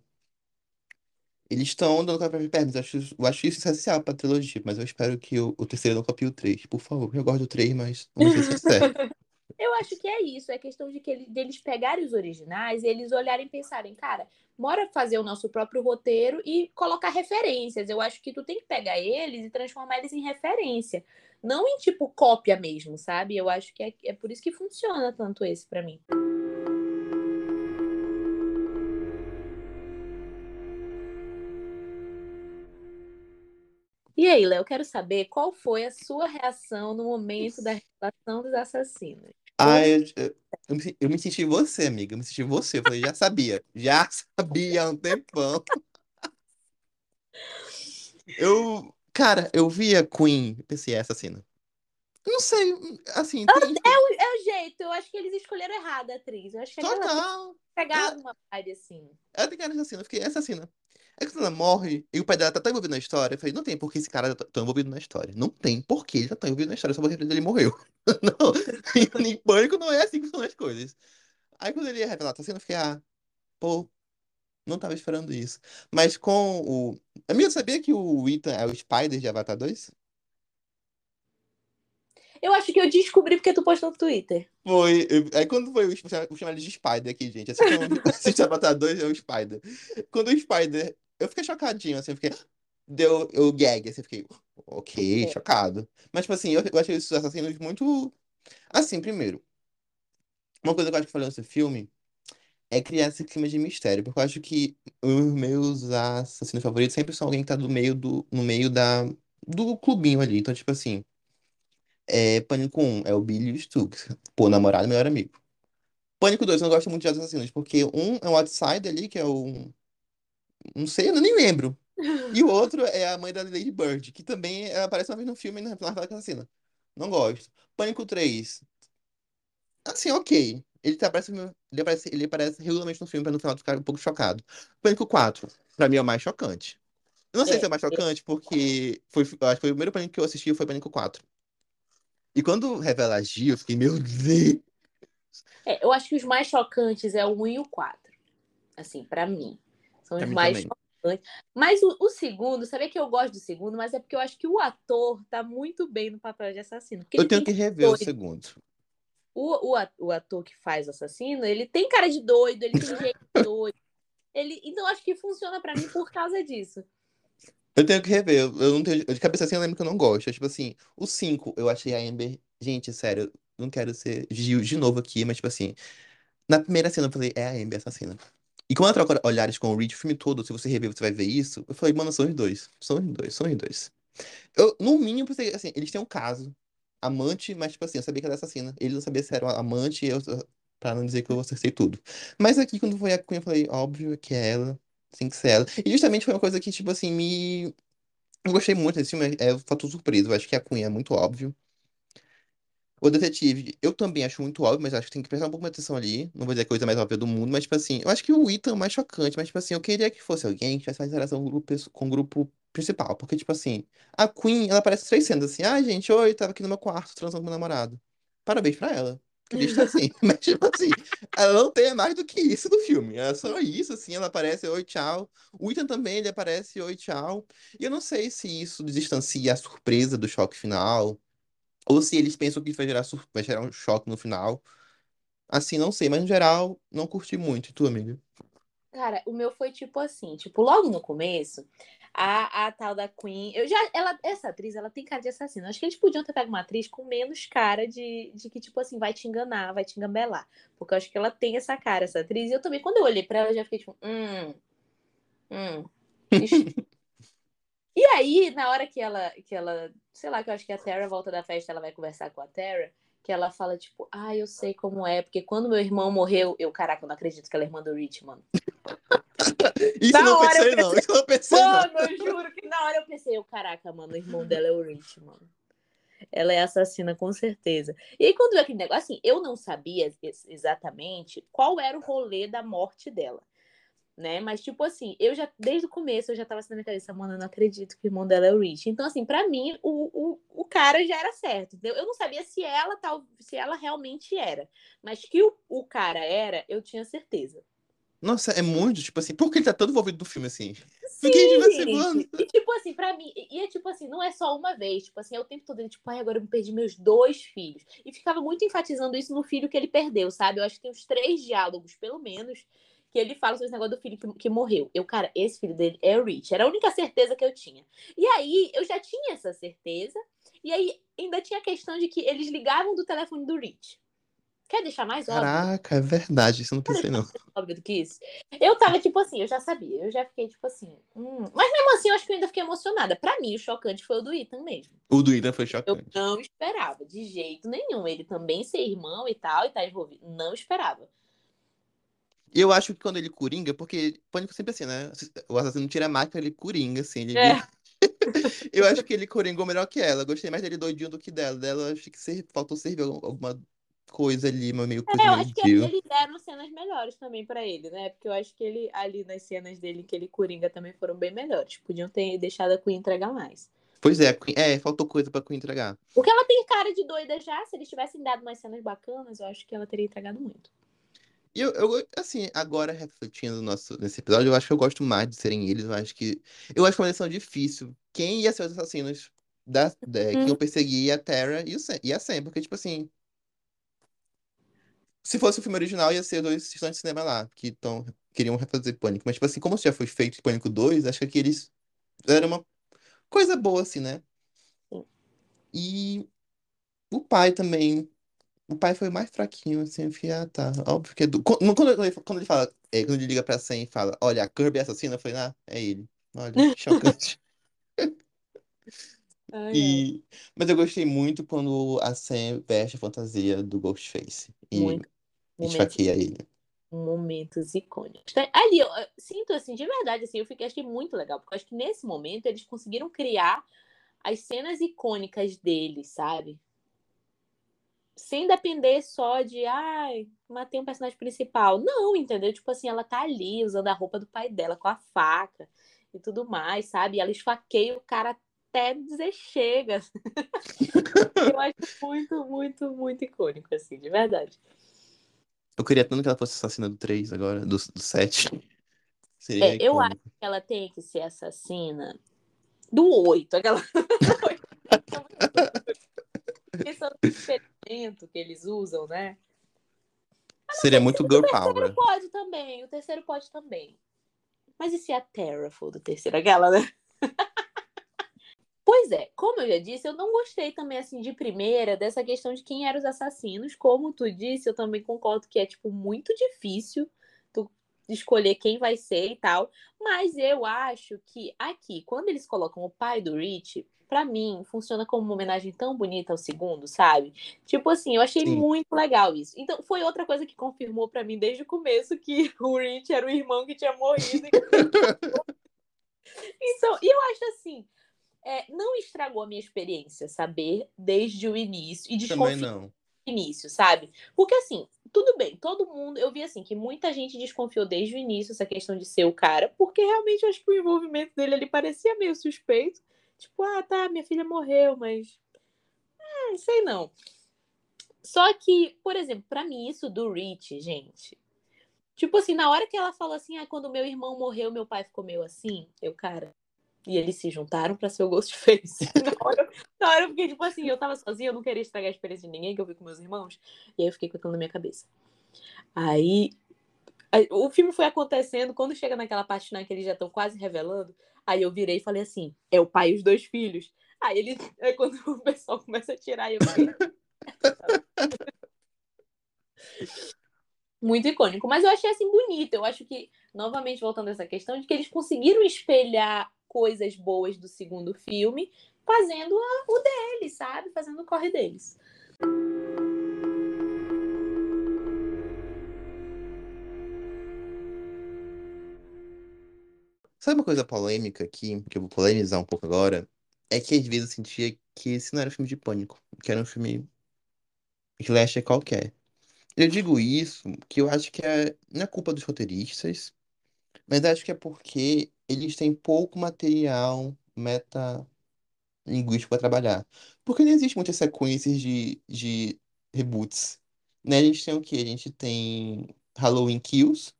[SPEAKER 6] Eles estão dando café pernas. Eu acho, eu acho isso essencial pra trilogia, mas eu espero que o, o terceiro não copie o 3. Por favor, eu gosto do 3, mas não sei se é certo.
[SPEAKER 7] Eu acho que é isso, é questão de que ele, deles pegarem os originais e eles olharem e pensarem, cara, bora fazer o nosso próprio roteiro e colocar referências. Eu acho que tu tem que pegar eles e transformar eles em referência, não em tipo cópia mesmo, sabe? Eu acho que é, é por isso que funciona tanto esse para mim. E aí, Léo, eu quero saber qual foi a sua reação no momento da revelação dos assassinos.
[SPEAKER 6] Ah, eu, eu, eu, me, eu me senti você, amiga. Eu me senti você. Eu falei, já sabia. Já sabia há um tempão. Eu, cara, eu via Queen, pensei, é assassina. Não sei, assim, tem...
[SPEAKER 7] É jeito, eu acho que eles escolheram errado a atriz. Eu acho que aquela
[SPEAKER 6] Total.
[SPEAKER 7] pegava uma vibe assim.
[SPEAKER 6] Ela tem cara de assassina. Eu fiquei, é assassina. É que quando ela morre e o pai dela tá tão envolvido na história, eu falei, não tem por que esse cara tá tão envolvido na história. Não tem por que ele tá tão envolvido na história, só porque ele morreu. não, em pânico não é assim que funcionam as coisas. Aí quando ele ia revelar assassino, eu fiquei, ah, pô, não tava esperando isso. Mas com o. Amigo, sabia que o Ethan é o Spider de Avatar 2?
[SPEAKER 7] Eu acho que eu descobri porque tu postou no Twitter.
[SPEAKER 6] Foi. eu- Aí quando foi o. Vou chamar ele de Spider aqui, gente. Assim como assiste Avatar 2 é o Spider. Quando o Spider. Eu fiquei chocadinho, assim, eu fiquei. Deu eu gag, assim, eu fiquei. Ok,
[SPEAKER 7] É.
[SPEAKER 6] chocado. Mas, tipo assim, eu, eu achei esses assassinos muito Assim, primeiro, uma coisa que eu acho que falhou nesse filme é criar esse clima de mistério, porque eu acho que os meus assassinos favoritos sempre são alguém que tá do meio do, no meio da, do clubinho ali. Então, tipo assim, é, Pânico 1 é o Billy e o Stuck. Pô, namorado e melhor amigo. Pânico 2 eu não gosto muito de assassinos, porque um é um outsider ali, que é o. Não sei, eu nem lembro. E o outro é a mãe da Lady Bird, que também aparece uma vez no filme e na Fala Assassina. Não gosto. Pânico 3. Assim, ok. Ele, tá, aparece, ele, aparece, ele aparece regularmente no filme pra no final ficar um pouco chocado. Pânico 4, pra mim é o mais chocante. Eu não sei
[SPEAKER 7] É,
[SPEAKER 6] se é o mais chocante, porque foi, acho que foi o primeiro Pânico que eu assisti foi Pânico 4. E quando revela a Gia, eu fiquei, meu Deus.
[SPEAKER 7] É, eu acho que os mais chocantes é o 1 e o 4. Assim, pra mim. São
[SPEAKER 6] Pra
[SPEAKER 7] os
[SPEAKER 6] mim
[SPEAKER 7] mais
[SPEAKER 6] também.
[SPEAKER 7] chocantes. Mas o, o segundo, sabia que eu gosto do segundo, mas é porque eu acho que o ator tá muito bem no papel de assassino.
[SPEAKER 6] Eu tenho que rever o
[SPEAKER 7] doido.
[SPEAKER 6] segundo.
[SPEAKER 7] O, o, o ator que faz o assassino, ele tem cara de doido, ele tem jeito doido. Ele, então acho que funciona pra mim por causa disso.
[SPEAKER 6] Eu tenho que rever. Eu, eu não tenho, de cabeça assim, eu lembro que eu não gosto. É, tipo assim, o 5, eu achei a Amber. Gente, sério, eu não quero ser Gil de novo aqui, mas tipo assim. Na primeira cena eu falei, é a Amber assassina. E quando ela troca olhares com o Reed, o filme todo, se você rever, você vai ver isso. Eu falei, mano, são os dois. São os dois, são os dois. Eu, no mínimo, pensei, assim, eles têm um caso. Amante, mas tipo assim, eu sabia que era assassina. Ele não sabia se era amante, eu, pra não dizer que eu acertei tudo. Mas aqui, quando foi a Queen, eu falei, óbvio que é ela. Tem que ser. E justamente foi uma coisa que, tipo assim, me. Eu gostei muito desse filme, é o fator surpresa. Eu acho que a Queen é muito óbvio. O detetive, eu também acho muito óbvio, mas acho que tem que prestar um pouco mais atenção ali. Não vou dizer a coisa mais óbvia do mundo, mas, tipo assim, eu acho que o Ethan é mais chocante, mas, tipo assim, eu queria que fosse alguém que tivesse mais interação com o grupo, com o grupo principal. Porque, tipo assim, a Queen, ela aparece três cenas assim, ah, gente, oi, tava aqui no meu quarto transando com meu namorado. Parabéns pra ela. Queria estar assim. Mas, tipo assim, ela não tem mais do que isso do filme. É só isso, assim, ela aparece, oi, tchau. O Ethan também, ele aparece, oi, tchau. E eu não sei se isso distancia a surpresa do choque final. Ou se eles pensam que vai gerar, sur- vai gerar um choque no final. Assim, não sei, mas no geral, não curti muito. E tu, amiga?
[SPEAKER 7] Cara, o meu foi tipo assim, tipo, logo no começo, a, a tal da Queen, eu já, ela, essa atriz, ela tem cara de assassina. Acho que eles podiam ter pego uma atriz com menos cara de, de que, tipo assim, vai te enganar, vai te engambelar. Porque eu acho que ela tem essa cara, essa atriz. E eu também, quando eu olhei pra ela, eu já fiquei tipo, hum, hum. E aí, na hora que ela, que ela, sei lá, que eu acho que a Tara volta da festa, ela vai conversar com a Tara, que ela fala, tipo, ah, eu sei como é, porque quando meu irmão morreu, eu, caraca, eu não acredito que ela é irmã do Rich, mano.
[SPEAKER 6] Isso
[SPEAKER 7] Na
[SPEAKER 6] eu não
[SPEAKER 7] hora eu
[SPEAKER 6] pensei, não. Isso eu não pensei, não.
[SPEAKER 7] Mano, eu juro que na hora eu pensei, eu, caraca, mano, o irmão dela é o Rich, mano. Ela é assassina, com certeza. E aí, quando veio aquele negócio, assim, eu não sabia ex- exatamente qual era o rolê da morte dela. Né? Mas, tipo assim, eu já, desde o começo, eu já tava assim na minha cabeça, mano, eu não acredito que o irmão dela é o Rich. Então, assim, pra mim, o, o, o cara já era certo. Entendeu? Eu não sabia se ela tal, se ela realmente era. Mas que o, o cara era, eu tinha certeza.
[SPEAKER 6] Nossa, é muito, tipo assim, por que ele tá todo envolvido no filme assim? Fiquei,
[SPEAKER 7] Sim,
[SPEAKER 6] mano.
[SPEAKER 7] gente. E tipo assim, pra mim, e e é tipo assim, não é só uma vez, tipo assim, é o tempo todo ele, tipo, ai, agora eu perdi meus dois filhos. E ficava muito enfatizando isso no filho que ele perdeu, sabe? Eu acho que tem uns três diálogos, pelo menos, que ele fala sobre esse negócio do filho que, que morreu. Eu, cara, esse filho dele é o Rich. Era a única certeza que eu tinha. E aí, eu já tinha essa certeza. E aí, ainda tinha a questão de que eles ligavam do telefone do Rich. Quer deixar mais óbvio?
[SPEAKER 6] Caraca, é verdade, isso eu não pensei, não.
[SPEAKER 7] óbvio do que isso. Eu tava, tipo assim, eu já sabia, eu já fiquei, tipo assim. hum. Mas mesmo assim, eu acho que eu ainda fiquei emocionada. Pra mim, o chocante foi o do Ethan mesmo.
[SPEAKER 6] O do Ethan foi
[SPEAKER 7] Eu
[SPEAKER 6] chocante.
[SPEAKER 7] não esperava, de jeito nenhum. Ele também ser irmão e tal, e tá envolvido. Não esperava.
[SPEAKER 6] E eu acho que quando ele coringa, porque Pânico sempre assim, né? O assassino tira a máscara, ele coringa, assim. Ele...
[SPEAKER 7] É.
[SPEAKER 6] eu acho que ele coringou melhor que ela. Eu Gostei mais dele doidinho do que dela. Dela, acho que ser- faltou servir algum- alguma coisa ali, uma meio coisa
[SPEAKER 7] É, eu acho que
[SPEAKER 6] Jill.
[SPEAKER 7] eles deram cenas melhores também pra ele, né? Porque eu acho que ele, ali nas cenas dele, que ele coringa também foram bem melhores. Podiam ter deixado a Queen entregar mais.
[SPEAKER 6] Pois é, é, faltou coisa pra Queen entregar.
[SPEAKER 7] Porque ela tem cara de doida já. Se eles tivessem dado mais cenas bacanas, eu acho que ela teria entregado muito.
[SPEAKER 6] E eu, eu, assim, agora refletindo no nosso, nesse episódio, eu acho que eu gosto mais de serem eles. Eu acho que. Eu acho que é uma decisão difícil. Quem ia ser os assassinos da, da, que
[SPEAKER 7] Uhum.
[SPEAKER 6] eu persegui a Terra e, o Sam, e a Sam, porque, tipo assim. Se fosse o filme original, ia ser dois estudantes de cinema lá, que tão, queriam refazer Pânico. Mas, tipo assim, como já foi feito Pânico 2, acho que eles. Era uma coisa boa, assim, né? E o pai também. O pai foi mais fraquinho, assim, eu fiquei, ah, tá. Óbvio que é do... Quando, quando ele, quando ele fala, é, quando ele liga pra Sam e fala, olha, a Kirby é assassina, eu falei, ah, é ele. Olha, chocante.
[SPEAKER 7] Ai, ai.
[SPEAKER 6] E... Mas eu gostei muito quando a Sam veste a fantasia do Ghostface e
[SPEAKER 7] Muito.
[SPEAKER 6] Esfaqueia ele.
[SPEAKER 7] momentos icônicos. Tá, Ali, eu, eu sinto assim, de verdade, assim, eu fiquei, achei muito legal, porque eu acho que nesse momento eles conseguiram criar as cenas icônicas deles, sabe? Sem depender só de, ai, matei um personagem principal. Não, entendeu? Tipo assim, ela tá ali usando a roupa do pai dela com a faca e tudo mais, sabe? E ela esfaqueia o cara até dizer chega. eu acho muito, muito, muito icônico, assim, de verdade.
[SPEAKER 6] Eu queria tanto que ela fosse assassina do 3 agora, do, do 7. Seria
[SPEAKER 7] É, eu acho que ela tem que ser assassina do 8. Aquela. Esse é o experimento que eles usam, né?
[SPEAKER 6] Seria muito girl
[SPEAKER 7] O terceiro
[SPEAKER 6] power.
[SPEAKER 7] pode também, o terceiro pode também. Mas e se a Terra for do terceiro? Aquela, né? Pois é, como eu já disse, eu não gostei também, assim, de primeira, dessa questão de quem eram os assassinos. Como tu disse, eu também concordo que é, tipo, muito difícil tu escolher quem vai ser e tal. Mas eu acho que aqui, quando eles colocam o pai do Rich, pra mim, funciona como uma homenagem tão bonita ao segundo, sabe? Tipo assim, eu achei
[SPEAKER 6] Sim.
[SPEAKER 7] muito legal isso. Então, foi outra coisa que confirmou pra mim desde o começo que o Rich era o irmão que tinha morrido. Então, e eu acho assim, é, não estragou a minha experiência saber desde o início e desconfiar
[SPEAKER 6] não.
[SPEAKER 7] no início, sabe? Porque assim, tudo bem, todo mundo, eu vi assim que muita gente desconfiou desde o início essa questão de ser o cara, porque realmente eu acho que o envolvimento dele ali parecia meio suspeito. Tipo, ah, tá, minha filha morreu, mas hum, sei não. Só que, por exemplo, pra mim isso do Rich, gente, Tipo assim, na hora que ela falou assim, ah, quando meu irmão morreu, meu pai ficou meio assim, eu, cara. E eles se juntaram pra ser o Ghostface. na, hora, na hora eu fiquei, tipo assim, eu tava sozinha, eu não queria estragar a experiência de ninguém, que eu vi com meus irmãos. E aí eu fiquei com aquilo na minha cabeça. Aí. O filme foi acontecendo, quando chega naquela parte final que eles já estão quase revelando, aí eu virei e falei assim: é o pai e os dois filhos. Aí ele. Aí quando o pessoal começa a tirar, eu fiquei. muito icônico. Mas eu achei assim bonito. Eu acho que, novamente, voltando a essa questão, de que eles conseguiram espelhar coisas boas do segundo filme, fazendo a- o deles, sabe? Fazendo o corre deles.
[SPEAKER 6] Sabe uma coisa polêmica aqui, que eu vou polemizar um pouco agora? É que às vezes eu sentia que esse não era um filme de pânico, que era um filme slasher qualquer. Eu digo isso que eu acho que é, não é culpa dos roteiristas, mas acho que é porque eles têm pouco material metalinguístico para trabalhar. Porque não existe muitas sequências de, de reboots. Né? A gente tem o quê? A gente tem Halloween Kills,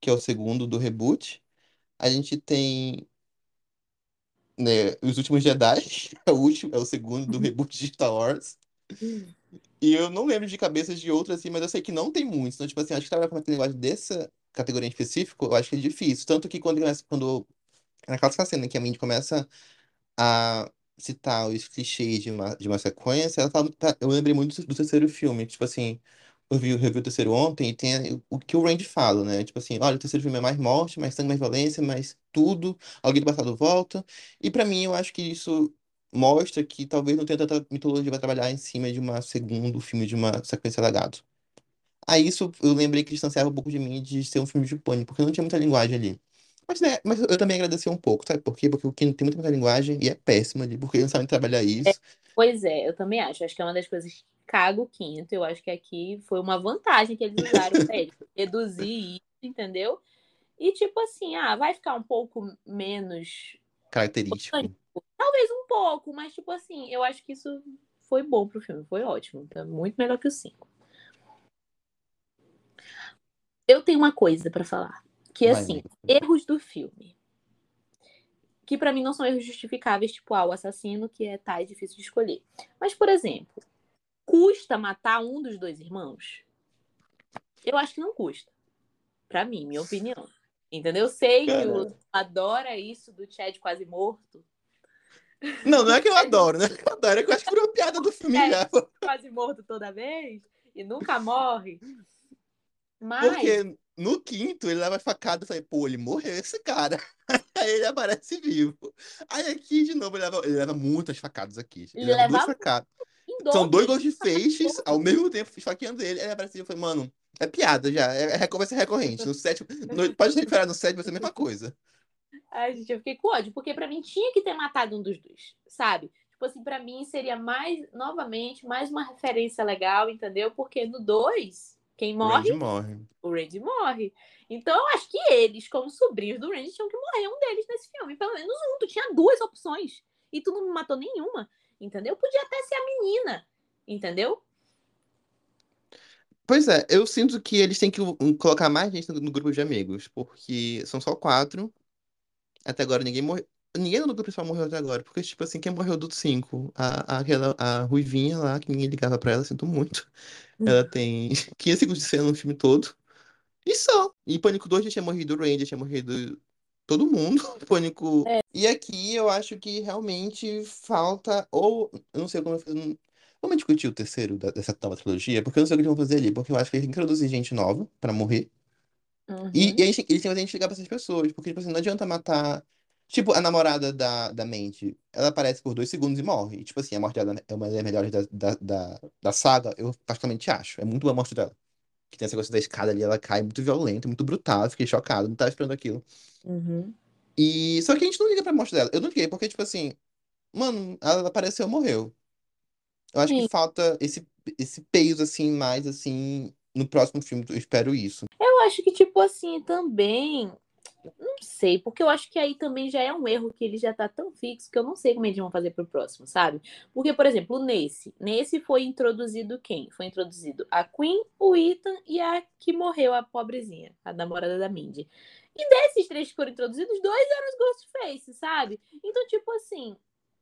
[SPEAKER 6] que é o segundo do reboot. A gente tem né, Os Últimos Jedi, é o último, é o segundo do reboot de Star Wars. E eu não lembro de cabeças de outras, assim, mas eu sei que não tem muitos. Então, tipo assim, acho que trabalhar com uma linguagem dessa categoria em específico, eu acho que é difícil. Tanto que quando, começa- quando naquela cena que a Mindy começa a citar os clichês de uma, de uma sequência, ela fala, tá, eu lembrei muito do terceiro filme. Tipo assim, eu vi, eu revi o terceiro ontem e tem o, o que o Randy fala, né? Tipo assim, olha, o terceiro filme é mais morte, mais sangue, mais violência, mais tudo. Alguém do passado volta. E pra mim, eu acho que isso mostra que talvez não tenha tanta mitologia pra trabalhar em cima de uma segundo filme de uma sequência legado. Aí isso eu lembrei que distanciava um pouco de mim de ser um filme de pânico, porque não tinha muita linguagem ali. Mas, né, mas eu também agradeci um pouco, sabe por quê? Porque o Kino tem muita muita linguagem e é péssimo ali, porque eles não sabem trabalhar isso.
[SPEAKER 7] Pois é, eu também acho. Acho que é uma das coisas que caga o quinto. Eu acho que aqui foi uma vantagem que eles usaram pra eles. Reduzir isso, entendeu? E tipo assim, ah, vai ficar um pouco menos.
[SPEAKER 6] Característico.
[SPEAKER 7] Talvez um pouco, mas tipo assim, eu acho que isso foi bom pro filme, foi ótimo. Tá muito melhor que o 5. Eu tenho uma coisa pra falar. Que é
[SPEAKER 6] Vai,
[SPEAKER 7] assim, erros do filme. Que pra mim não são erros justificáveis, tipo, ah, o assassino que é tá, é difícil de escolher. Mas, por exemplo, custa matar um dos dois irmãos? Eu acho que não custa. Pra mim, minha opinião. Entendeu? Eu sei que o
[SPEAKER 6] Cara.
[SPEAKER 7] Adora isso do Chad quase morto.
[SPEAKER 6] Não, não é que eu adoro, né? Eu adoro, é que eu acho que virou piada do filme
[SPEAKER 7] É.
[SPEAKER 6] já.
[SPEAKER 7] Quase morto toda vez. e nunca morre. Mas.
[SPEAKER 6] Porque no quinto ele leva facada e falei, pô, ele morreu esse cara. Aí ele aparece vivo. Aí aqui, de novo, ele leva, ele leva muitas facadas aqui. Ele,
[SPEAKER 7] Ele
[SPEAKER 6] leva duas
[SPEAKER 7] leva
[SPEAKER 6] facadas.
[SPEAKER 7] Em
[SPEAKER 6] São dois
[SPEAKER 7] dobro.
[SPEAKER 6] Ghostfaces ao mesmo tempo esfaqueando ele. Ele aparece e falei, mano, é piada já. É, é, vai ser recorrente. No sétimo, no, pode recuperar no sétimo, vai ser a mesma coisa.
[SPEAKER 7] Ai, gente, eu fiquei com ódio, porque pra mim tinha que ter matado um dos dois, sabe? Tipo assim, pra mim seria mais, novamente, mais uma referência legal, entendeu? Porque no 2, quem morre,
[SPEAKER 6] Randy morre.
[SPEAKER 7] o Randy morre. Então eu acho que eles, como sobrinhos do Randy, tinham que morrer um deles nesse filme. Pelo menos um. Tu tinha duas opções. E tu não me matou nenhuma. Entendeu? Podia até ser a menina. Entendeu?
[SPEAKER 6] Pois é, eu sinto que eles têm que colocar mais gente no, grupo de amigos, porque são só quatro. Até agora ninguém morreu. Ninguém no grupo principal morreu até agora, porque, tipo assim, quem morreu do cinco? A, a, aquela, a Ruivinha lá, que ninguém ligava pra ela, sinto muito. Ela tem 15 segundos de cena no filme todo. E só. E Pânico 2 já tinha morrido o Randy, já tinha morrido todo mundo. Pânico. E aqui eu acho que realmente falta. Ou. Eu não sei como eu fazer. Vamos discutir o terceiro da- dessa nova trilogia, porque eu não sei o que eles vão fazer ali, porque eu acho que eles têm que introduzir gente nova pra morrer.
[SPEAKER 7] Uhum.
[SPEAKER 6] E, e a gente, eles têm que fazer a gente ligar pra essas pessoas, porque, tipo assim, não adianta matar. Tipo, a namorada da, da Mandy, ela aparece por dois segundos e morre. E, tipo assim, a morte dela é uma das melhores da, da, da, da saga, eu particularmente acho. É muito boa a morte dela. Que tem essa coisa da escada ali, ela cai muito violenta, muito brutal. Eu fiquei chocado, não tava esperando aquilo.
[SPEAKER 7] Uhum.
[SPEAKER 6] E só que a gente não liga pra morte dela. Eu não liguei, porque, tipo assim, mano, ela apareceu, morreu. Eu acho
[SPEAKER 7] Sim.
[SPEAKER 6] que falta esse, esse peso, assim, mais assim, no próximo filme. Eu espero isso.
[SPEAKER 7] Eu acho que, tipo assim, também. Não sei, porque eu acho que aí também já é um erro que ele já tá tão fixo que eu não sei como eles vão fazer pro próximo, sabe? Porque, por exemplo, nesse, nesse foi introduzido quem? Foi introduzido a Queen, o Ethan e a que morreu, a pobrezinha, a namorada da Mindy. E desses três que foram introduzidos, dois eram os Ghostface, sabe? Então, tipo assim,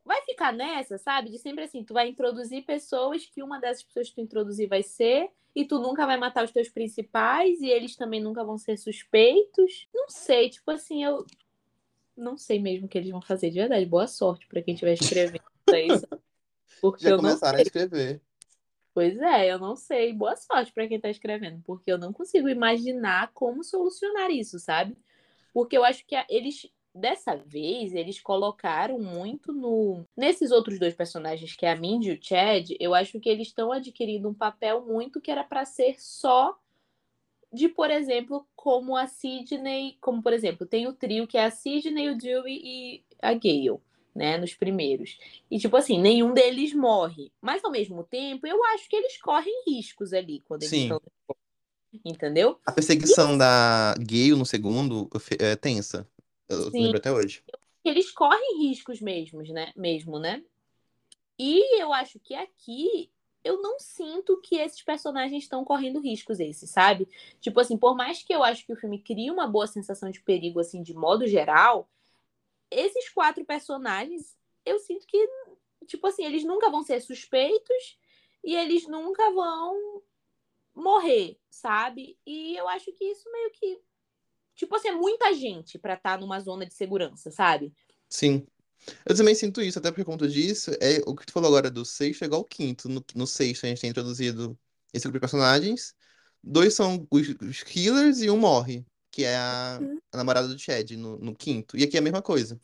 [SPEAKER 7] vai ficar nessa, sabe? De sempre assim, tu vai introduzir pessoas que uma dessas pessoas que tu introduzir vai ser, e tu nunca vai matar os teus principais, e eles também nunca vão ser suspeitos. Não sei, tipo assim, eu não sei mesmo o que eles vão fazer de verdade. Boa sorte pra quem estiver escrevendo isso? Porque
[SPEAKER 6] Já começaram a escrever.
[SPEAKER 7] Pois é, eu não sei. Boa sorte pra quem tá escrevendo, porque eu não consigo imaginar como solucionar isso, sabe? Porque eu acho que eles dessa vez eles colocaram muito no nesses outros dois personagens que é a Mindy e o Chad, eu acho que eles estão adquirindo um papel muito que era pra ser só de, por exemplo, como a Sidney, como por exemplo, tem o trio que é a Sidney, o Dewey e a Gale, né, nos primeiros. E tipo assim, nenhum deles morre, mas ao mesmo tempo eu acho que eles correm riscos ali quando eles
[SPEAKER 6] Sim.
[SPEAKER 7] estão Entendeu?
[SPEAKER 6] A perseguição da Gale no segundo é tensa. Eu
[SPEAKER 7] Sim.
[SPEAKER 6] lembro até hoje.
[SPEAKER 7] eles correm riscos mesmos, né? Mesmo, né? E eu acho que aqui eu não sinto que esses personagens estão correndo riscos esses, sabe? Tipo assim, por mais que eu acho que o filme crie uma boa sensação de perigo assim de modo geral, esses quatro personagens, eu sinto que tipo assim, eles nunca vão ser suspeitos e eles nunca vão morrer, sabe? E eu acho que isso meio que tipo assim, é muita gente pra estar numa zona de segurança, sabe?
[SPEAKER 6] Sim. Eu também sinto isso, até por conta disso. É, o que tu falou agora do sexto é igual ao quinto. No, no sexto a gente tem introduzido esse grupo de personagens. Dois são os, os killers e um morre, que é a, a namorada do Chad no, no quinto. E aqui é a mesma coisa.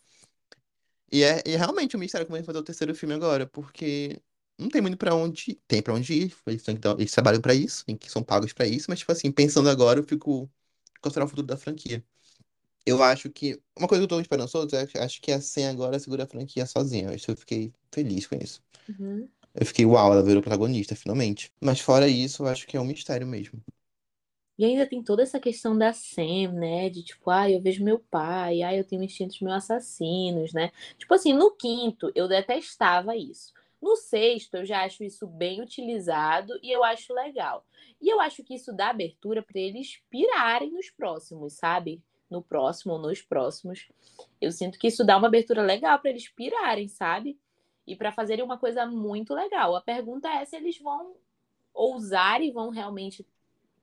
[SPEAKER 6] E é, e é realmente um mistério como eles vão fazer o terceiro filme agora, porque não tem muito pra onde ir. Tem pra onde ir, eles, dar- eles trabalham pra isso, que são pagos pra isso, mas, tipo assim, pensando agora, eu fico. Qual será o futuro da franquia? Eu acho que. Uma coisa que eu tô esperançoso é que acho que a Sen agora segura a franquia sozinha. Eu fiquei feliz com isso. Eu fiquei, uau, ela virou protagonista, finalmente. Mas fora isso, eu acho que é um mistério mesmo.
[SPEAKER 7] E ainda tem toda essa questão da Sam, né? De tipo, ah, eu vejo meu pai, ah, eu tenho instintos meio assassinos, né? Tipo assim, no quinto eu detestava isso. No sexto eu já acho isso bem utilizado e eu acho legal. E eu acho que isso dá abertura para eles pirarem nos próximos, sabe? No próximo ou nos próximos. Eu sinto que isso dá uma abertura legal para eles pirarem, sabe? E para fazerem uma coisa muito legal. A pergunta é se eles vão ousar e vão realmente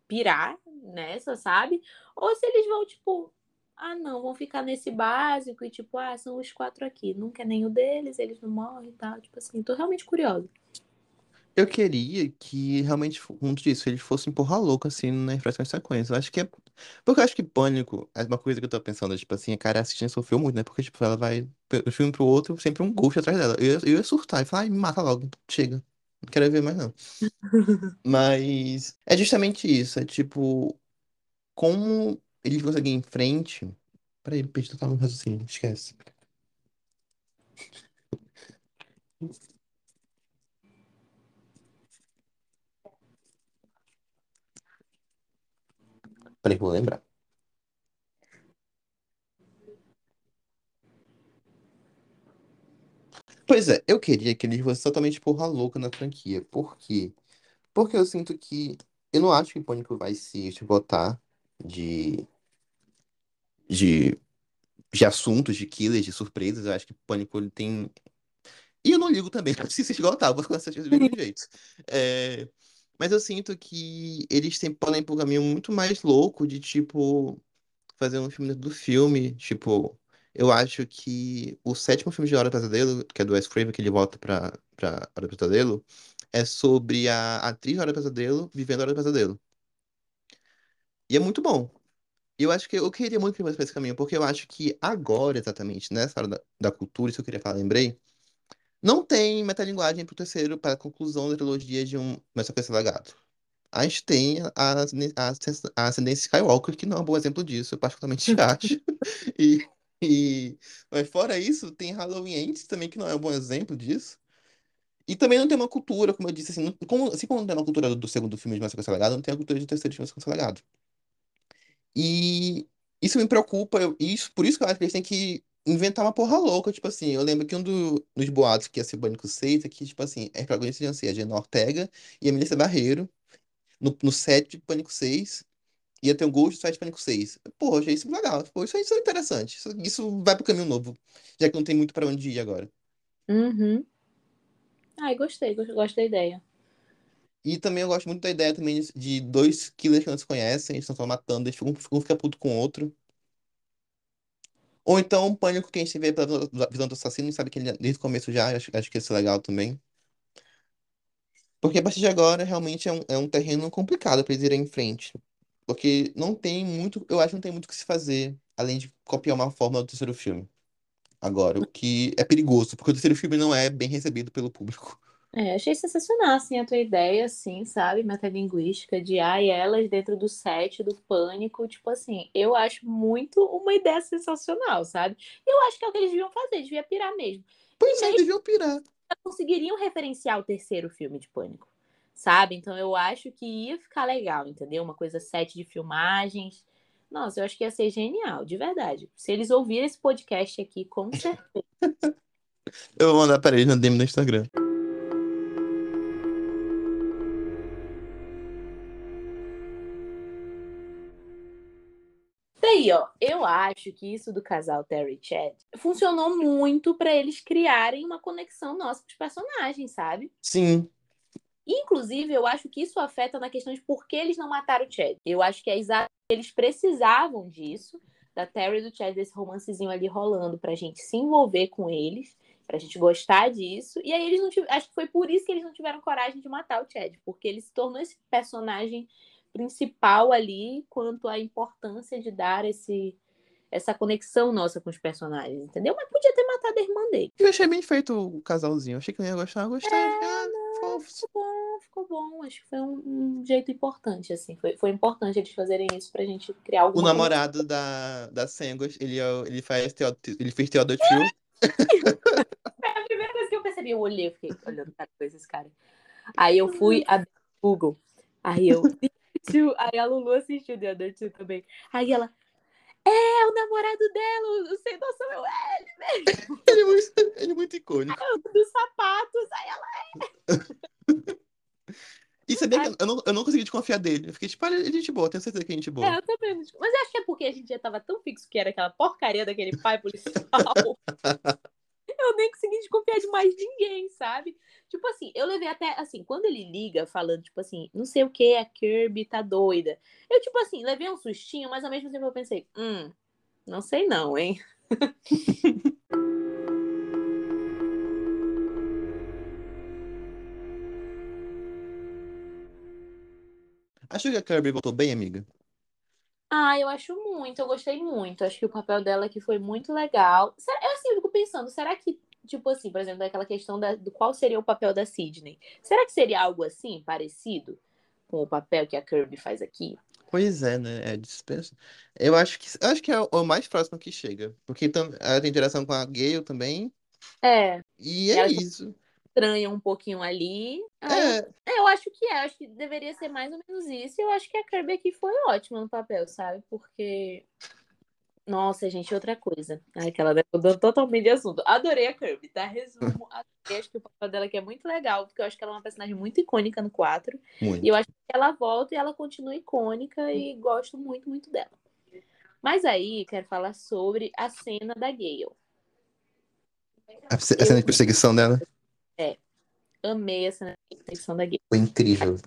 [SPEAKER 7] pirar nessa, sabe? Ou se eles vão, tipo, ah, não, vão ficar nesse básico e, tipo, ah, são os quatro aqui. Nunca é nenhum deles, eles não morrem e tal. Tipo assim, tô realmente curiosa.
[SPEAKER 6] Eu queria que realmente, junto disso, eles fossem porra louca, assim, nas próximas sequências. Eu acho que é. Porque eu acho que Pânico, é uma coisa que eu tô pensando, tipo assim, a cara assistindo sofreu muito, né? Porque, tipo, ela vai de um filme pro outro, sempre um ghost atrás dela. Eu, eu ia surtar e falar, ai, me mata logo, chega. Não quero ver mais, não. Mas é justamente isso, é tipo, como eles conseguem ir em frente. Peraí, perdi total meu raciocínio, esquece. Peraí, eu vou lembrar. Pois é, eu queria que eles fossem totalmente porra louca na franquia. Por quê? Porque eu sinto que. Eu não acho que o Pânico vai se esgotar de, de, de assuntos, de killers, de surpresas. Eu acho que o Pânico ele tem. E eu não ligo também se se esgotar, eu vou começar do mesmo jeito. É, Mas eu sinto que eles sempre podem ir por um caminho muito mais louco de tipo. Fazer um filme do filme. Tipo, eu acho que o sétimo filme de Hora do Pesadelo, que é do Wes Craven, que ele volta pra, pra Hora do Pesadelo, é sobre a atriz Hora do Pesadelo vivendo a Hora do Pesadelo. E é muito bom. E eu acho que eu queria muito que ele fosse pra esse caminho, porque eu acho que agora, exatamente, nessa hora da, da cultura, isso eu queria falar, lembrei, não tem metalinguagem pro terceiro, para a conclusão da trilogia de um Uma Sequência Lagado. A gente tem a, a, a ascendência Skywalker, que não é um bom exemplo disso, eu particularmente acho. E, e, mas fora isso, tem Halloween Ends também, que não é um bom exemplo disso. E também não tem uma cultura, como eu disse, assim, não- como, assim como não tem uma cultura do, do segundo filme de Sequência Legado, não tem a cultura do terceiro de Uma Sequência Legado. E isso me preocupa, eu, isso, por isso que eu acho que eles têm que inventar uma porra louca, tipo assim, eu lembro que um do- dos boatos que ia ser Pânico 6 é que, tipo assim, as protagonistas iam ser a Jenna Ortega e a Melissa Barreiro, no, no set de Pânico 6, ia ter um Ghost de Pânico 6. Pô, achei isso legal, pô, isso, isso é interessante, isso, isso vai pro caminho novo, já que não tem muito pra onde ir agora.
[SPEAKER 7] Uhum. Ai, gostei, gosto, da ideia.
[SPEAKER 6] E também eu gosto muito da ideia também de dois killers que não se conhecem, eles estão só matando, eles ficam, um fica puto com o outro. Ou então um pânico que a gente vê pela visão visão do assassino e sabe que ele desde o começo já, acho, acho que isso é legal também. Porque a partir de agora realmente é um, é um terreno complicado para eles irem em frente. Porque não tem muito, eu acho que não tem muito o que se fazer, além de copiar uma fórmula do terceiro filme. Agora, o que é perigoso, porque o terceiro filme não é bem recebido pelo público.
[SPEAKER 7] É, achei sensacional, assim, a tua ideia, assim, sabe? Metalinguística de ai, elas dentro do set do pânico, tipo assim, eu acho muito uma ideia sensacional, sabe? Eu acho que é o que eles deviam fazer, devia pirar mesmo.
[SPEAKER 6] Pois
[SPEAKER 7] E
[SPEAKER 6] é,
[SPEAKER 7] mesmo
[SPEAKER 6] deviam pirar.
[SPEAKER 7] conseguiriam referenciar o terceiro filme de pânico, sabe? Então eu acho que ia ficar legal, entendeu? Uma coisa set de filmagens. Nossa, eu acho que ia ser genial, de verdade. Se eles ouvirem esse podcast aqui, com certeza.
[SPEAKER 6] Eu vou mandar para eles na DM no Instagram.
[SPEAKER 7] Daí, ó, eu acho que isso do casal Terry e Chad funcionou muito pra eles criarem uma conexão nossa com os personagens, sabe?
[SPEAKER 6] Sim,
[SPEAKER 7] Inclusive, eu acho que isso afeta na questão de por que eles não mataram o Chad. Eu acho que é exato. Eles precisavam disso, da Terry e do Chad, desse romancezinho ali rolando, pra gente se envolver com eles, pra gente gostar disso. E aí eles não tiveram. Acho que foi por isso que eles não tiveram coragem de matar o Chad, porque ele se tornou esse personagem principal ali quanto à importância de dar esse. Essa conexão nossa com os personagens, entendeu? Mas podia ter matado a irmã dele.
[SPEAKER 6] eu achei bem feito o casalzinho. Eu achei que eu ia gostar, eu gostei. Ah, fofos.
[SPEAKER 7] Ficou bom, ficou bom. Acho que foi um, um jeito importante, assim. Foi, foi importante eles fazerem isso pra gente criar
[SPEAKER 6] O
[SPEAKER 7] alguma
[SPEAKER 6] namorado da, da Sengos, ele, é o- ele, faz Theod- ele fez Theodore.
[SPEAKER 7] A primeira coisa que eu percebi, eu olhei, eu fiquei olhando para coisa esse cara. Aí eu fui abrir o Google. Aí eu. Aí a Lulu assistiu The Other Two também. Aí ela. É, o namorado dela, o sem noção é o L
[SPEAKER 6] Ele é muito, ele é muito icônico.
[SPEAKER 7] dos sapatos. Aí ela.
[SPEAKER 6] E sabia que eu não, eu não consegui desconfiar dele. Eu fiquei tipo, olha, ele é gente boa, tenho certeza que é gente boa.
[SPEAKER 7] É, eu também. Mas eu acho que é porque a gente já tava tão fixo que era aquela porcaria daquele pai policial. eu nem consegui desconfiar de mais ninguém, sabe? Tipo assim, eu levei até, assim, quando ele liga falando, tipo assim, não sei o que, a Kirby tá doida. Eu, tipo assim, levei um sustinho, mas ao mesmo tempo eu pensei, hum, não sei não, hein?
[SPEAKER 6] acho que a Kirby voltou bem, amiga?
[SPEAKER 7] Ah, eu acho muito, eu gostei muito. Acho que o papel dela aqui foi muito legal. Eu assim, eu fico pensando, será que, tipo assim, por exemplo, daquela questão da, do qual seria o papel da Sidney? Será que seria algo assim, parecido com o papel que a Kirby faz aqui?
[SPEAKER 6] Pois é, né? É dispensa. Eu acho que, eu acho que é o, o mais próximo que chega. Porque ela tem interação com a Gale também.
[SPEAKER 7] É,
[SPEAKER 6] E é
[SPEAKER 7] Ela-
[SPEAKER 6] isso.
[SPEAKER 7] Estranha um pouquinho ali. Aí
[SPEAKER 6] É,
[SPEAKER 7] É, eu acho que é, acho que deveria ser mais ou menos isso. E eu acho que a Kirby aqui foi ótima no papel, sabe? Porque. Nossa, gente, outra coisa. Ai, aquela mudando totalmente de assunto. Adorei a Kirby, tá? Resumo. Adorei. Acho que o papel dela aqui é muito legal, porque eu acho que ela é uma personagem muito icônica no 4.
[SPEAKER 6] muito.
[SPEAKER 7] E eu acho que ela volta e ela continua icônica e gosto muito, muito dela. Mas aí, quero falar sobre a cena da Gale.
[SPEAKER 6] A cena de perseguição dela
[SPEAKER 7] Amei a cena da Gale.
[SPEAKER 6] foi incrível.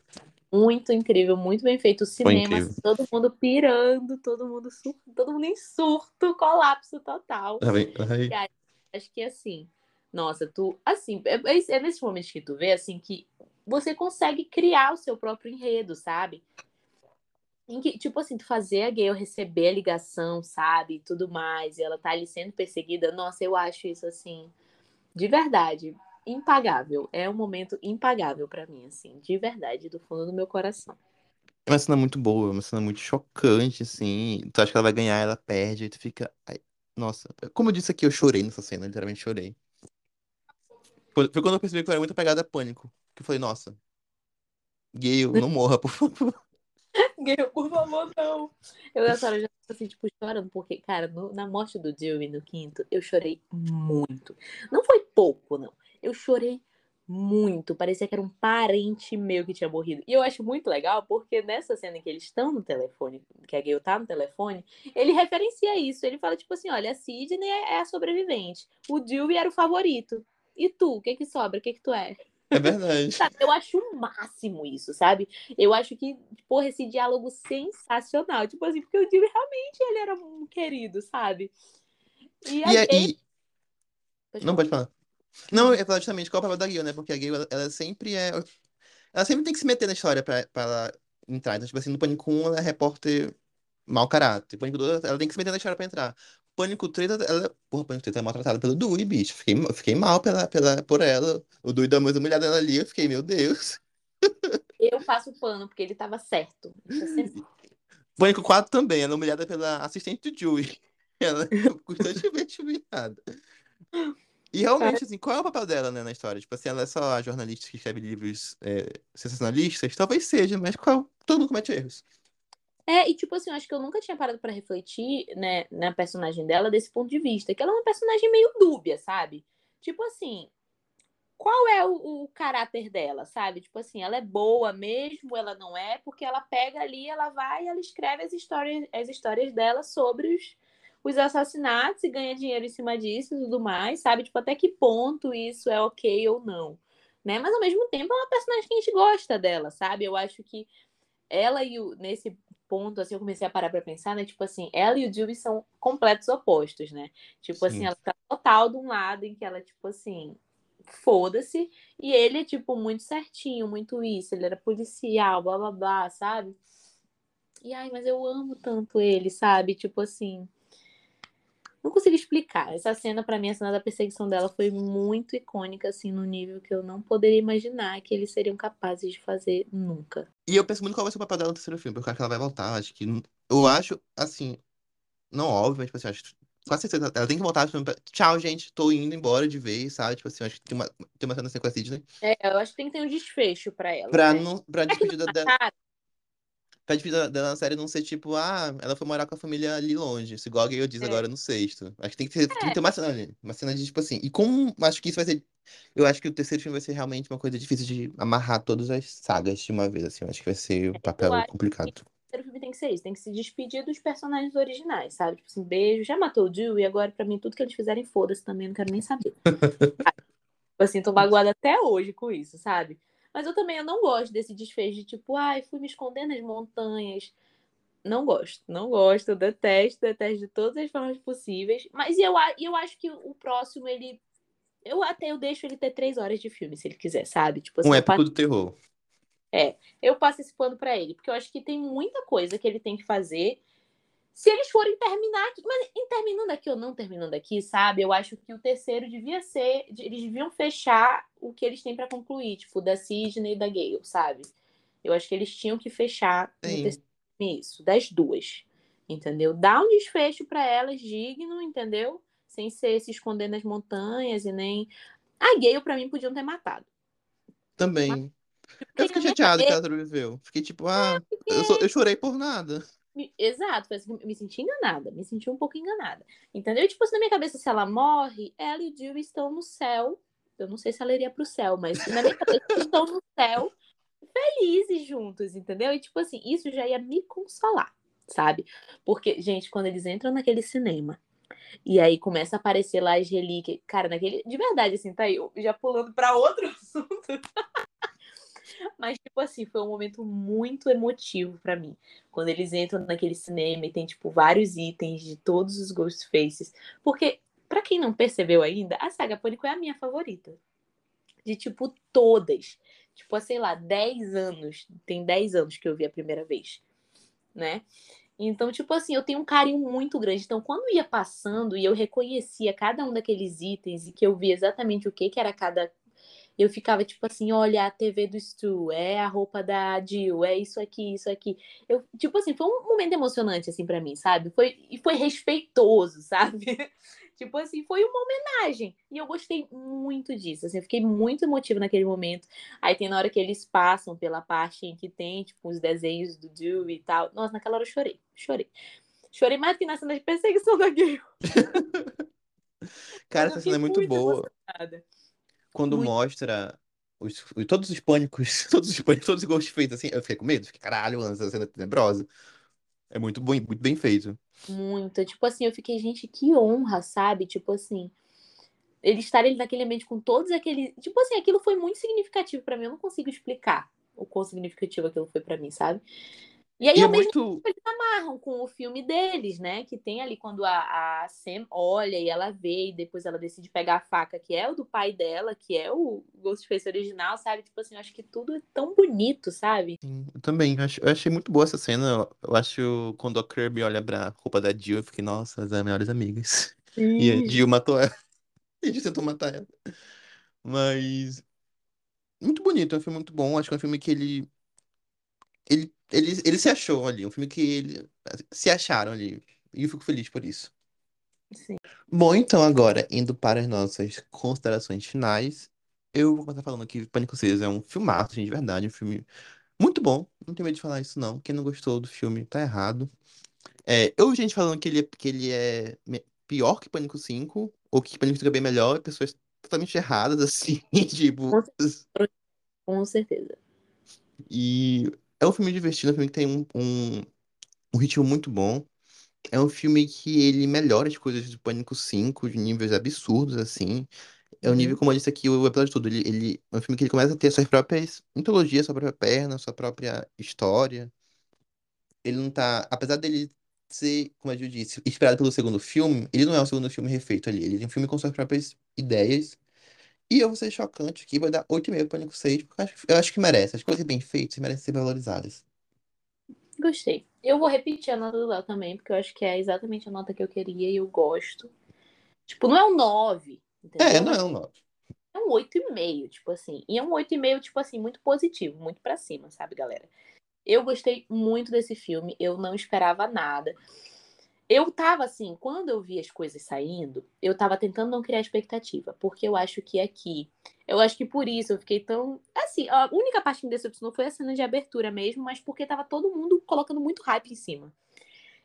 [SPEAKER 7] Muito incrível, muito bem feito. O cinema, todo mundo pirando, todo mundo sur... todo mundo em surto, colapso total.
[SPEAKER 6] Ai, ai.
[SPEAKER 7] Acho que assim, nossa, tu, assim, é, é é nesses momentos que tu vê, assim, que você consegue criar o seu próprio enredo, sabe? Em que, tipo assim, tu fazer a Gale receber a ligação, sabe? E tudo mais, e ela tá ali sendo perseguida, nossa, eu acho isso, assim, de verdade, impagável. É um momento impagável pra mim, assim, de verdade, do fundo do meu coração.
[SPEAKER 6] É uma cena muito boa, é uma cena muito chocante, assim. Tu acha que ela vai ganhar, ela perde, e tu fica. ai, nossa, como eu disse aqui, eu chorei nessa cena, literalmente chorei. Foi, foi quando eu percebi que eu era muito apegada a pânico. Que eu falei, nossa, Gale, não morra, por favor.
[SPEAKER 7] Gale, por favor, não. Eu nessa hora já tô assim, tipo, chorando, porque, cara, no- na morte do Dewey no quinto, eu chorei muito. Não foi pouco, não. Eu chorei muito. Parecia que era um parente meu que tinha morrido. E eu acho muito legal, porque nessa cena em que eles estão no telefone, que a Gale tá no telefone, ele referencia isso. Ele fala, tipo assim, olha, a Sidney é é a sobrevivente. O Dewey era o favorito. E tu, o que que sobra? O que que tu é?
[SPEAKER 6] É verdade.
[SPEAKER 7] Eu acho o máximo isso, sabe? Eu acho que, porra, esse diálogo sensacional. Tipo assim, porque o Jimmy realmente ele era um querido, sabe? E, a
[SPEAKER 6] E, é- e- Não pode falar. Não, falar justamente qual é o papel da Gale, né? Porque a Gale, ela, ela sempre é. Ela sempre tem que se meter na história pra, pra ela entrar. Então, tipo assim, no Pânico 1, ela é repórter mau caráter. Pânico 2, ela tem que se meter na história pra entrar. Pânico 3, ela. Porra, Pânico 3 é maltratada pelo Dewey, bicho. Fiquei, fiquei mal pela, pela, por ela. O Dewey dá mais uma olhada ali, eu fiquei, meu Deus.
[SPEAKER 7] Eu passo o pano, porque ele tava certo. É
[SPEAKER 6] Pânico 4 também, ela é humilhada pela assistente do Dewey. Ela é constantemente humilhada. E realmente, assim, qual é o papel dela, né, na história? Tipo assim, ela é só a jornalista que escreve livros é, sensacionalistas? Talvez seja, mas qual? Todo mundo comete erros.
[SPEAKER 7] É, e tipo assim, eu acho que eu nunca tinha parado pra refletir, né, na personagem dela desse ponto de vista. Que ela é uma personagem meio dúbia, sabe? Tipo assim, qual é o, o caráter dela, sabe? Tipo assim, ela é boa mesmo, ela não é, porque ela pega ali, ela vai e ela escreve as histórias, as histórias dela sobre os, os assassinatos e ganha dinheiro em cima disso e tudo mais, sabe? Tipo, até que ponto isso é ok ou não, né? Mas ao mesmo tempo é uma personagem que a gente gosta dela, sabe? Eu acho que ela e o, nesse ponto, assim, eu comecei a parar pra pensar, né? Tipo assim, ela e o Dewey são completos opostos, né? Tipo assim,
[SPEAKER 6] Sim.
[SPEAKER 7] ela tá total de um lado em que ela, tipo assim, foda-se, e ele é, tipo, muito certinho, muito isso, ele era policial, blá blá blá, sabe? E ai, mas eu amo tanto ele, sabe? Tipo assim. Não consigo explicar. Essa cena, pra mim, a cena da perseguição dela foi muito icônica, assim, no nível que eu não poderia imaginar que eles seriam capazes de fazer nunca.
[SPEAKER 6] E eu penso muito qual vai ser o papel dela no terceiro filme, porque eu acho que ela vai voltar. Acho que. Eu acho, assim. Não óbvio, mas tipo assim, acho. Com certeza, ela tem que voltar. Tipo, Tchau, gente, tô indo embora de vez, sabe? Tipo assim, eu acho que tem uma, tem uma cena assim com a Sidney.
[SPEAKER 7] É, eu acho que tem que ter um desfecho pra ela.
[SPEAKER 6] Pra,
[SPEAKER 7] né?
[SPEAKER 6] não, pra
[SPEAKER 7] que
[SPEAKER 6] despedida
[SPEAKER 7] não
[SPEAKER 6] dela.
[SPEAKER 7] mataram?
[SPEAKER 6] Pra despedida dela na série não ser tipo, ah, ela foi morar com a família ali longe. Isso igual a Gale diz
[SPEAKER 7] É.
[SPEAKER 6] agora no sexto. Acho que tem que ter, tem que ter uma cena ali. Uma cena de, tipo assim. E como acho que isso vai ser. Eu acho que o terceiro filme vai ser realmente uma coisa difícil de amarrar todas as sagas de uma vez, assim. Eu acho que vai ser um papel complicado.
[SPEAKER 7] O terceiro filme tem que ser isso, tem que se despedir dos personagens originais, sabe? Tipo assim, beijo, já matou o Jill e agora pra mim tudo que eles fizerem foda-se também, não quero nem saber. Tipo assim, tô magoada até hoje com isso, sabe? Mas eu também eu não gosto desse desfecho de tipo, ai, fui me esconder nas montanhas. Não gosto, não gosto, detesto, detesto de todas as formas possíveis. Mas eu, eu acho que o próximo, ele. Eu até eu deixo ele ter três horas de filme, se ele quiser, sabe? Tipo assim,
[SPEAKER 6] Um épico do terror.
[SPEAKER 7] Eu passo esse pano pra ele, porque eu acho que tem muita coisa que ele tem que fazer. Se eles forem terminar aqui, mas terminando aqui ou não terminando aqui, sabe? Eu acho que o terceiro devia ser, eles deviam fechar o que eles têm pra concluir, tipo, da Sidney e da Gale, sabe? Eu acho que eles tinham que fechar terceiro isso, das duas. Entendeu? Dá um desfecho pra elas digno, entendeu? Sem ser se esconder nas montanhas e nem. A Gale, pra mim, podiam ter matado.
[SPEAKER 6] Também.
[SPEAKER 7] Porque
[SPEAKER 6] Eu fiquei chateado que ela sobreviveu. Fiquei tipo, ah, eu, sou- eu chorei por nada.
[SPEAKER 7] Exato, assim, me senti enganada, me senti um pouco enganada. Entendeu? Tipo, assim, na minha cabeça, se ela morre, ela e o Jill estão no céu. Eu não sei se ela iria pro céu, mas na minha cabeça estão no céu felizes juntos, entendeu? E, tipo assim, isso já ia me consolar, sabe? Porque, gente, quando eles entram naquele cinema e aí começa a aparecer lá as relíquias, cara, naquele. De verdade, assim, tá aí, já pulando pra outro assunto. Mas, tipo assim, foi um momento muito emotivo pra mim. Quando eles entram naquele cinema e tem, tipo, vários itens de todos os Ghostfaces. Porque, pra quem não percebeu ainda, a saga Pânico é a minha favorita. De, tipo, todas. Tipo, sei lá, 10 anos. Tem 10 anos que eu vi a primeira vez. Né? Então, tipo assim, eu tenho um carinho muito grande. Então, quando ia passando e eu reconhecia cada um daqueles itens e que eu via exatamente o que, que era cada eu ficava tipo assim, olha a TV do Stu, é a roupa da Jill, é isso aqui, isso aqui. Eu, tipo assim, foi um momento emocionante assim para mim, sabe? Foi e foi respeitoso, sabe? tipo assim, foi uma homenagem. E eu gostei muito disso, assim, eu fiquei muito emotiva naquele momento. Aí tem na hora que eles passam pela parte em que tem, tipo, os desenhos do Jill e tal. Nossa, naquela hora eu chorei, chorei. Chorei mais que na cena de perseguição da Gale.
[SPEAKER 6] Cara, essa cena é
[SPEAKER 7] fiquei
[SPEAKER 6] muito boa.
[SPEAKER 7] emocionada.
[SPEAKER 6] Quando
[SPEAKER 7] Muito.
[SPEAKER 6] mostra os, os- todos os pânicos, todos os pânicos, todos os Ghostface, assim, eu fiquei com medo. Fiquei, caralho, essa cena é tenebrosa. É muito bom, muito bem feito.
[SPEAKER 7] Muito. Tipo assim, eu fiquei, gente, que honra, sabe? Tipo assim, eles estarem naquele ambiente com todos aqueles. Tipo assim, aquilo foi muito significativo pra mim. Eu não consigo explicar o quão significativo aquilo foi pra mim, sabe? E aí,
[SPEAKER 6] E é
[SPEAKER 7] ao mesmo
[SPEAKER 6] muito.
[SPEAKER 7] amarram com o filme deles, né? Que tem ali quando a, a Sam olha e ela vê, e depois ela decide pegar a faca, que é o do pai dela, que é o Ghostface original, sabe? Tipo assim, eu acho que tudo é tão bonito, sabe?
[SPEAKER 6] Sim, eu também. Eu ach- eu achei muito boa essa cena. Eu acho quando a Kirby olha pra roupa da Jill, eu fiquei, nossa, as melhores amigas. E a Jill matou ela. E a Jill tentou matar ela. Mas. Muito bonito, é um filme muito bom. Acho que é um filme que ele. Ele, ele, ele se achou ali. Um filme que ele se acharam ali. E eu fico feliz por isso.
[SPEAKER 7] Sim.
[SPEAKER 6] Bom, então agora, indo para as nossas considerações finais, eu vou começar falando que Pânico 6 é um filmaço, gente, de verdade, um filme muito bom. Não tenho medo de falar isso, não. Quem não gostou do filme tá errado. É, eu vi gente falando que ele, é- que ele é pior que Pânico 5, ou que Pânico 5 é bem melhor, pessoas totalmente erradas, assim, tipo.
[SPEAKER 7] Com certeza.
[SPEAKER 6] E é um filme divertido, é um filme que tem um, um, um ritmo muito bom. É um filme que ele melhora as coisas do Pânico 5 de níveis absurdos, assim. É um
[SPEAKER 7] Uhum.
[SPEAKER 6] nível, como eu disse aqui, o episódio todo. Ele, ele é um filme que ele começa a ter suas próprias mitologias, sua própria perna, sua própria história. Ele não tá. Apesar dele ser, como a Ju disse, inspirado pelo segundo filme, ele não é um segundo filme refeito ali. Ele é um filme com suas próprias ideias. E eu vou ser chocante aqui, vou dar 8,5 pro Pânico 6, porque eu acho, eu acho que merece. As coisas bem feitas merecem ser valorizadas.
[SPEAKER 7] Gostei. Eu vou repetir a nota do Léo também, porque eu acho que é exatamente a nota que eu queria e eu gosto. Tipo, não é um 9, entendeu?
[SPEAKER 6] É, não é um 9.
[SPEAKER 7] É um 8,5, tipo assim. E é um 8,5, tipo assim, muito positivo, muito pra cima, sabe, galera? Eu gostei muito desse filme, eu não esperava nada. Eu tava assim, quando eu vi as coisas saindo, eu tava tentando não criar expectativa, porque eu acho que aqui, eu acho que por isso eu fiquei tão. Assim, a única parte que me decepcionou foi a cena de abertura mesmo, mas porque tava todo mundo colocando muito hype em cima.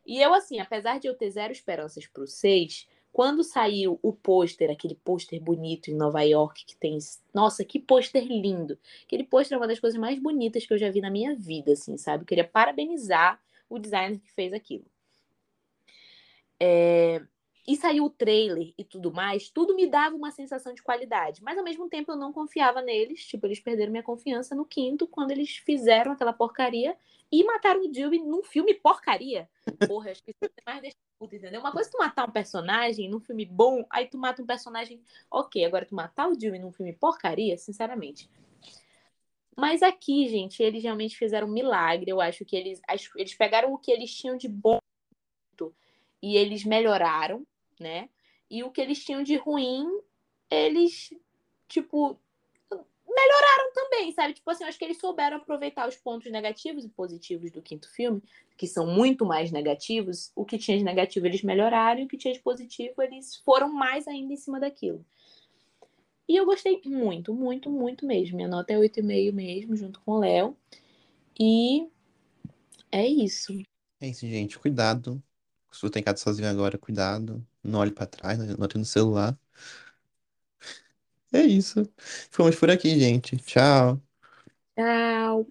[SPEAKER 7] E eu, assim, apesar de eu ter zero esperanças pro 6, quando saiu o pôster, aquele pôster bonito em Nova York, que tem. Nossa, que pôster lindo! Aquele pôster é uma das coisas mais bonitas que eu já vi na minha vida, assim, sabe? Eu queria parabenizar o designer que fez aquilo. É, E saiu o trailer e tudo mais, tudo me dava uma sensação de qualidade. Mas ao mesmo tempo eu não confiava neles. Tipo, eles perderam minha confiança no quinto quando eles fizeram aquela porcaria e mataram o Dewey num filme porcaria. Porra, acho que isso é mais deixa puta, entendeu? Uma coisa é tu matar um personagem num filme bom, aí tu mata um personagem ok. Agora tu matar o Dewey num filme porcaria, sinceramente. Mas aqui, gente, eles realmente fizeram um milagre. Eu acho que eles, eles pegaram o que eles tinham de bom e eles melhoraram, né? E o que eles tinham de ruim, eles, tipo, melhoraram também, sabe? Tipo assim, acho que eles souberam aproveitar os pontos negativos e positivos do quinto filme, que são muito mais negativos. O que tinha de negativo eles melhoraram, e o que tinha de positivo eles foram mais ainda em cima daquilo. E eu gostei muito, muito, muito mesmo. Minha nota é 8,5 mesmo, junto com o Léo. E é isso.
[SPEAKER 6] É isso, gente. Cuidado. Se você tem casa sozinho agora, cuidado. Não olhe para trás, não olhe no celular. É isso. Ficamos por aqui, gente. Tchau.
[SPEAKER 7] Tchau.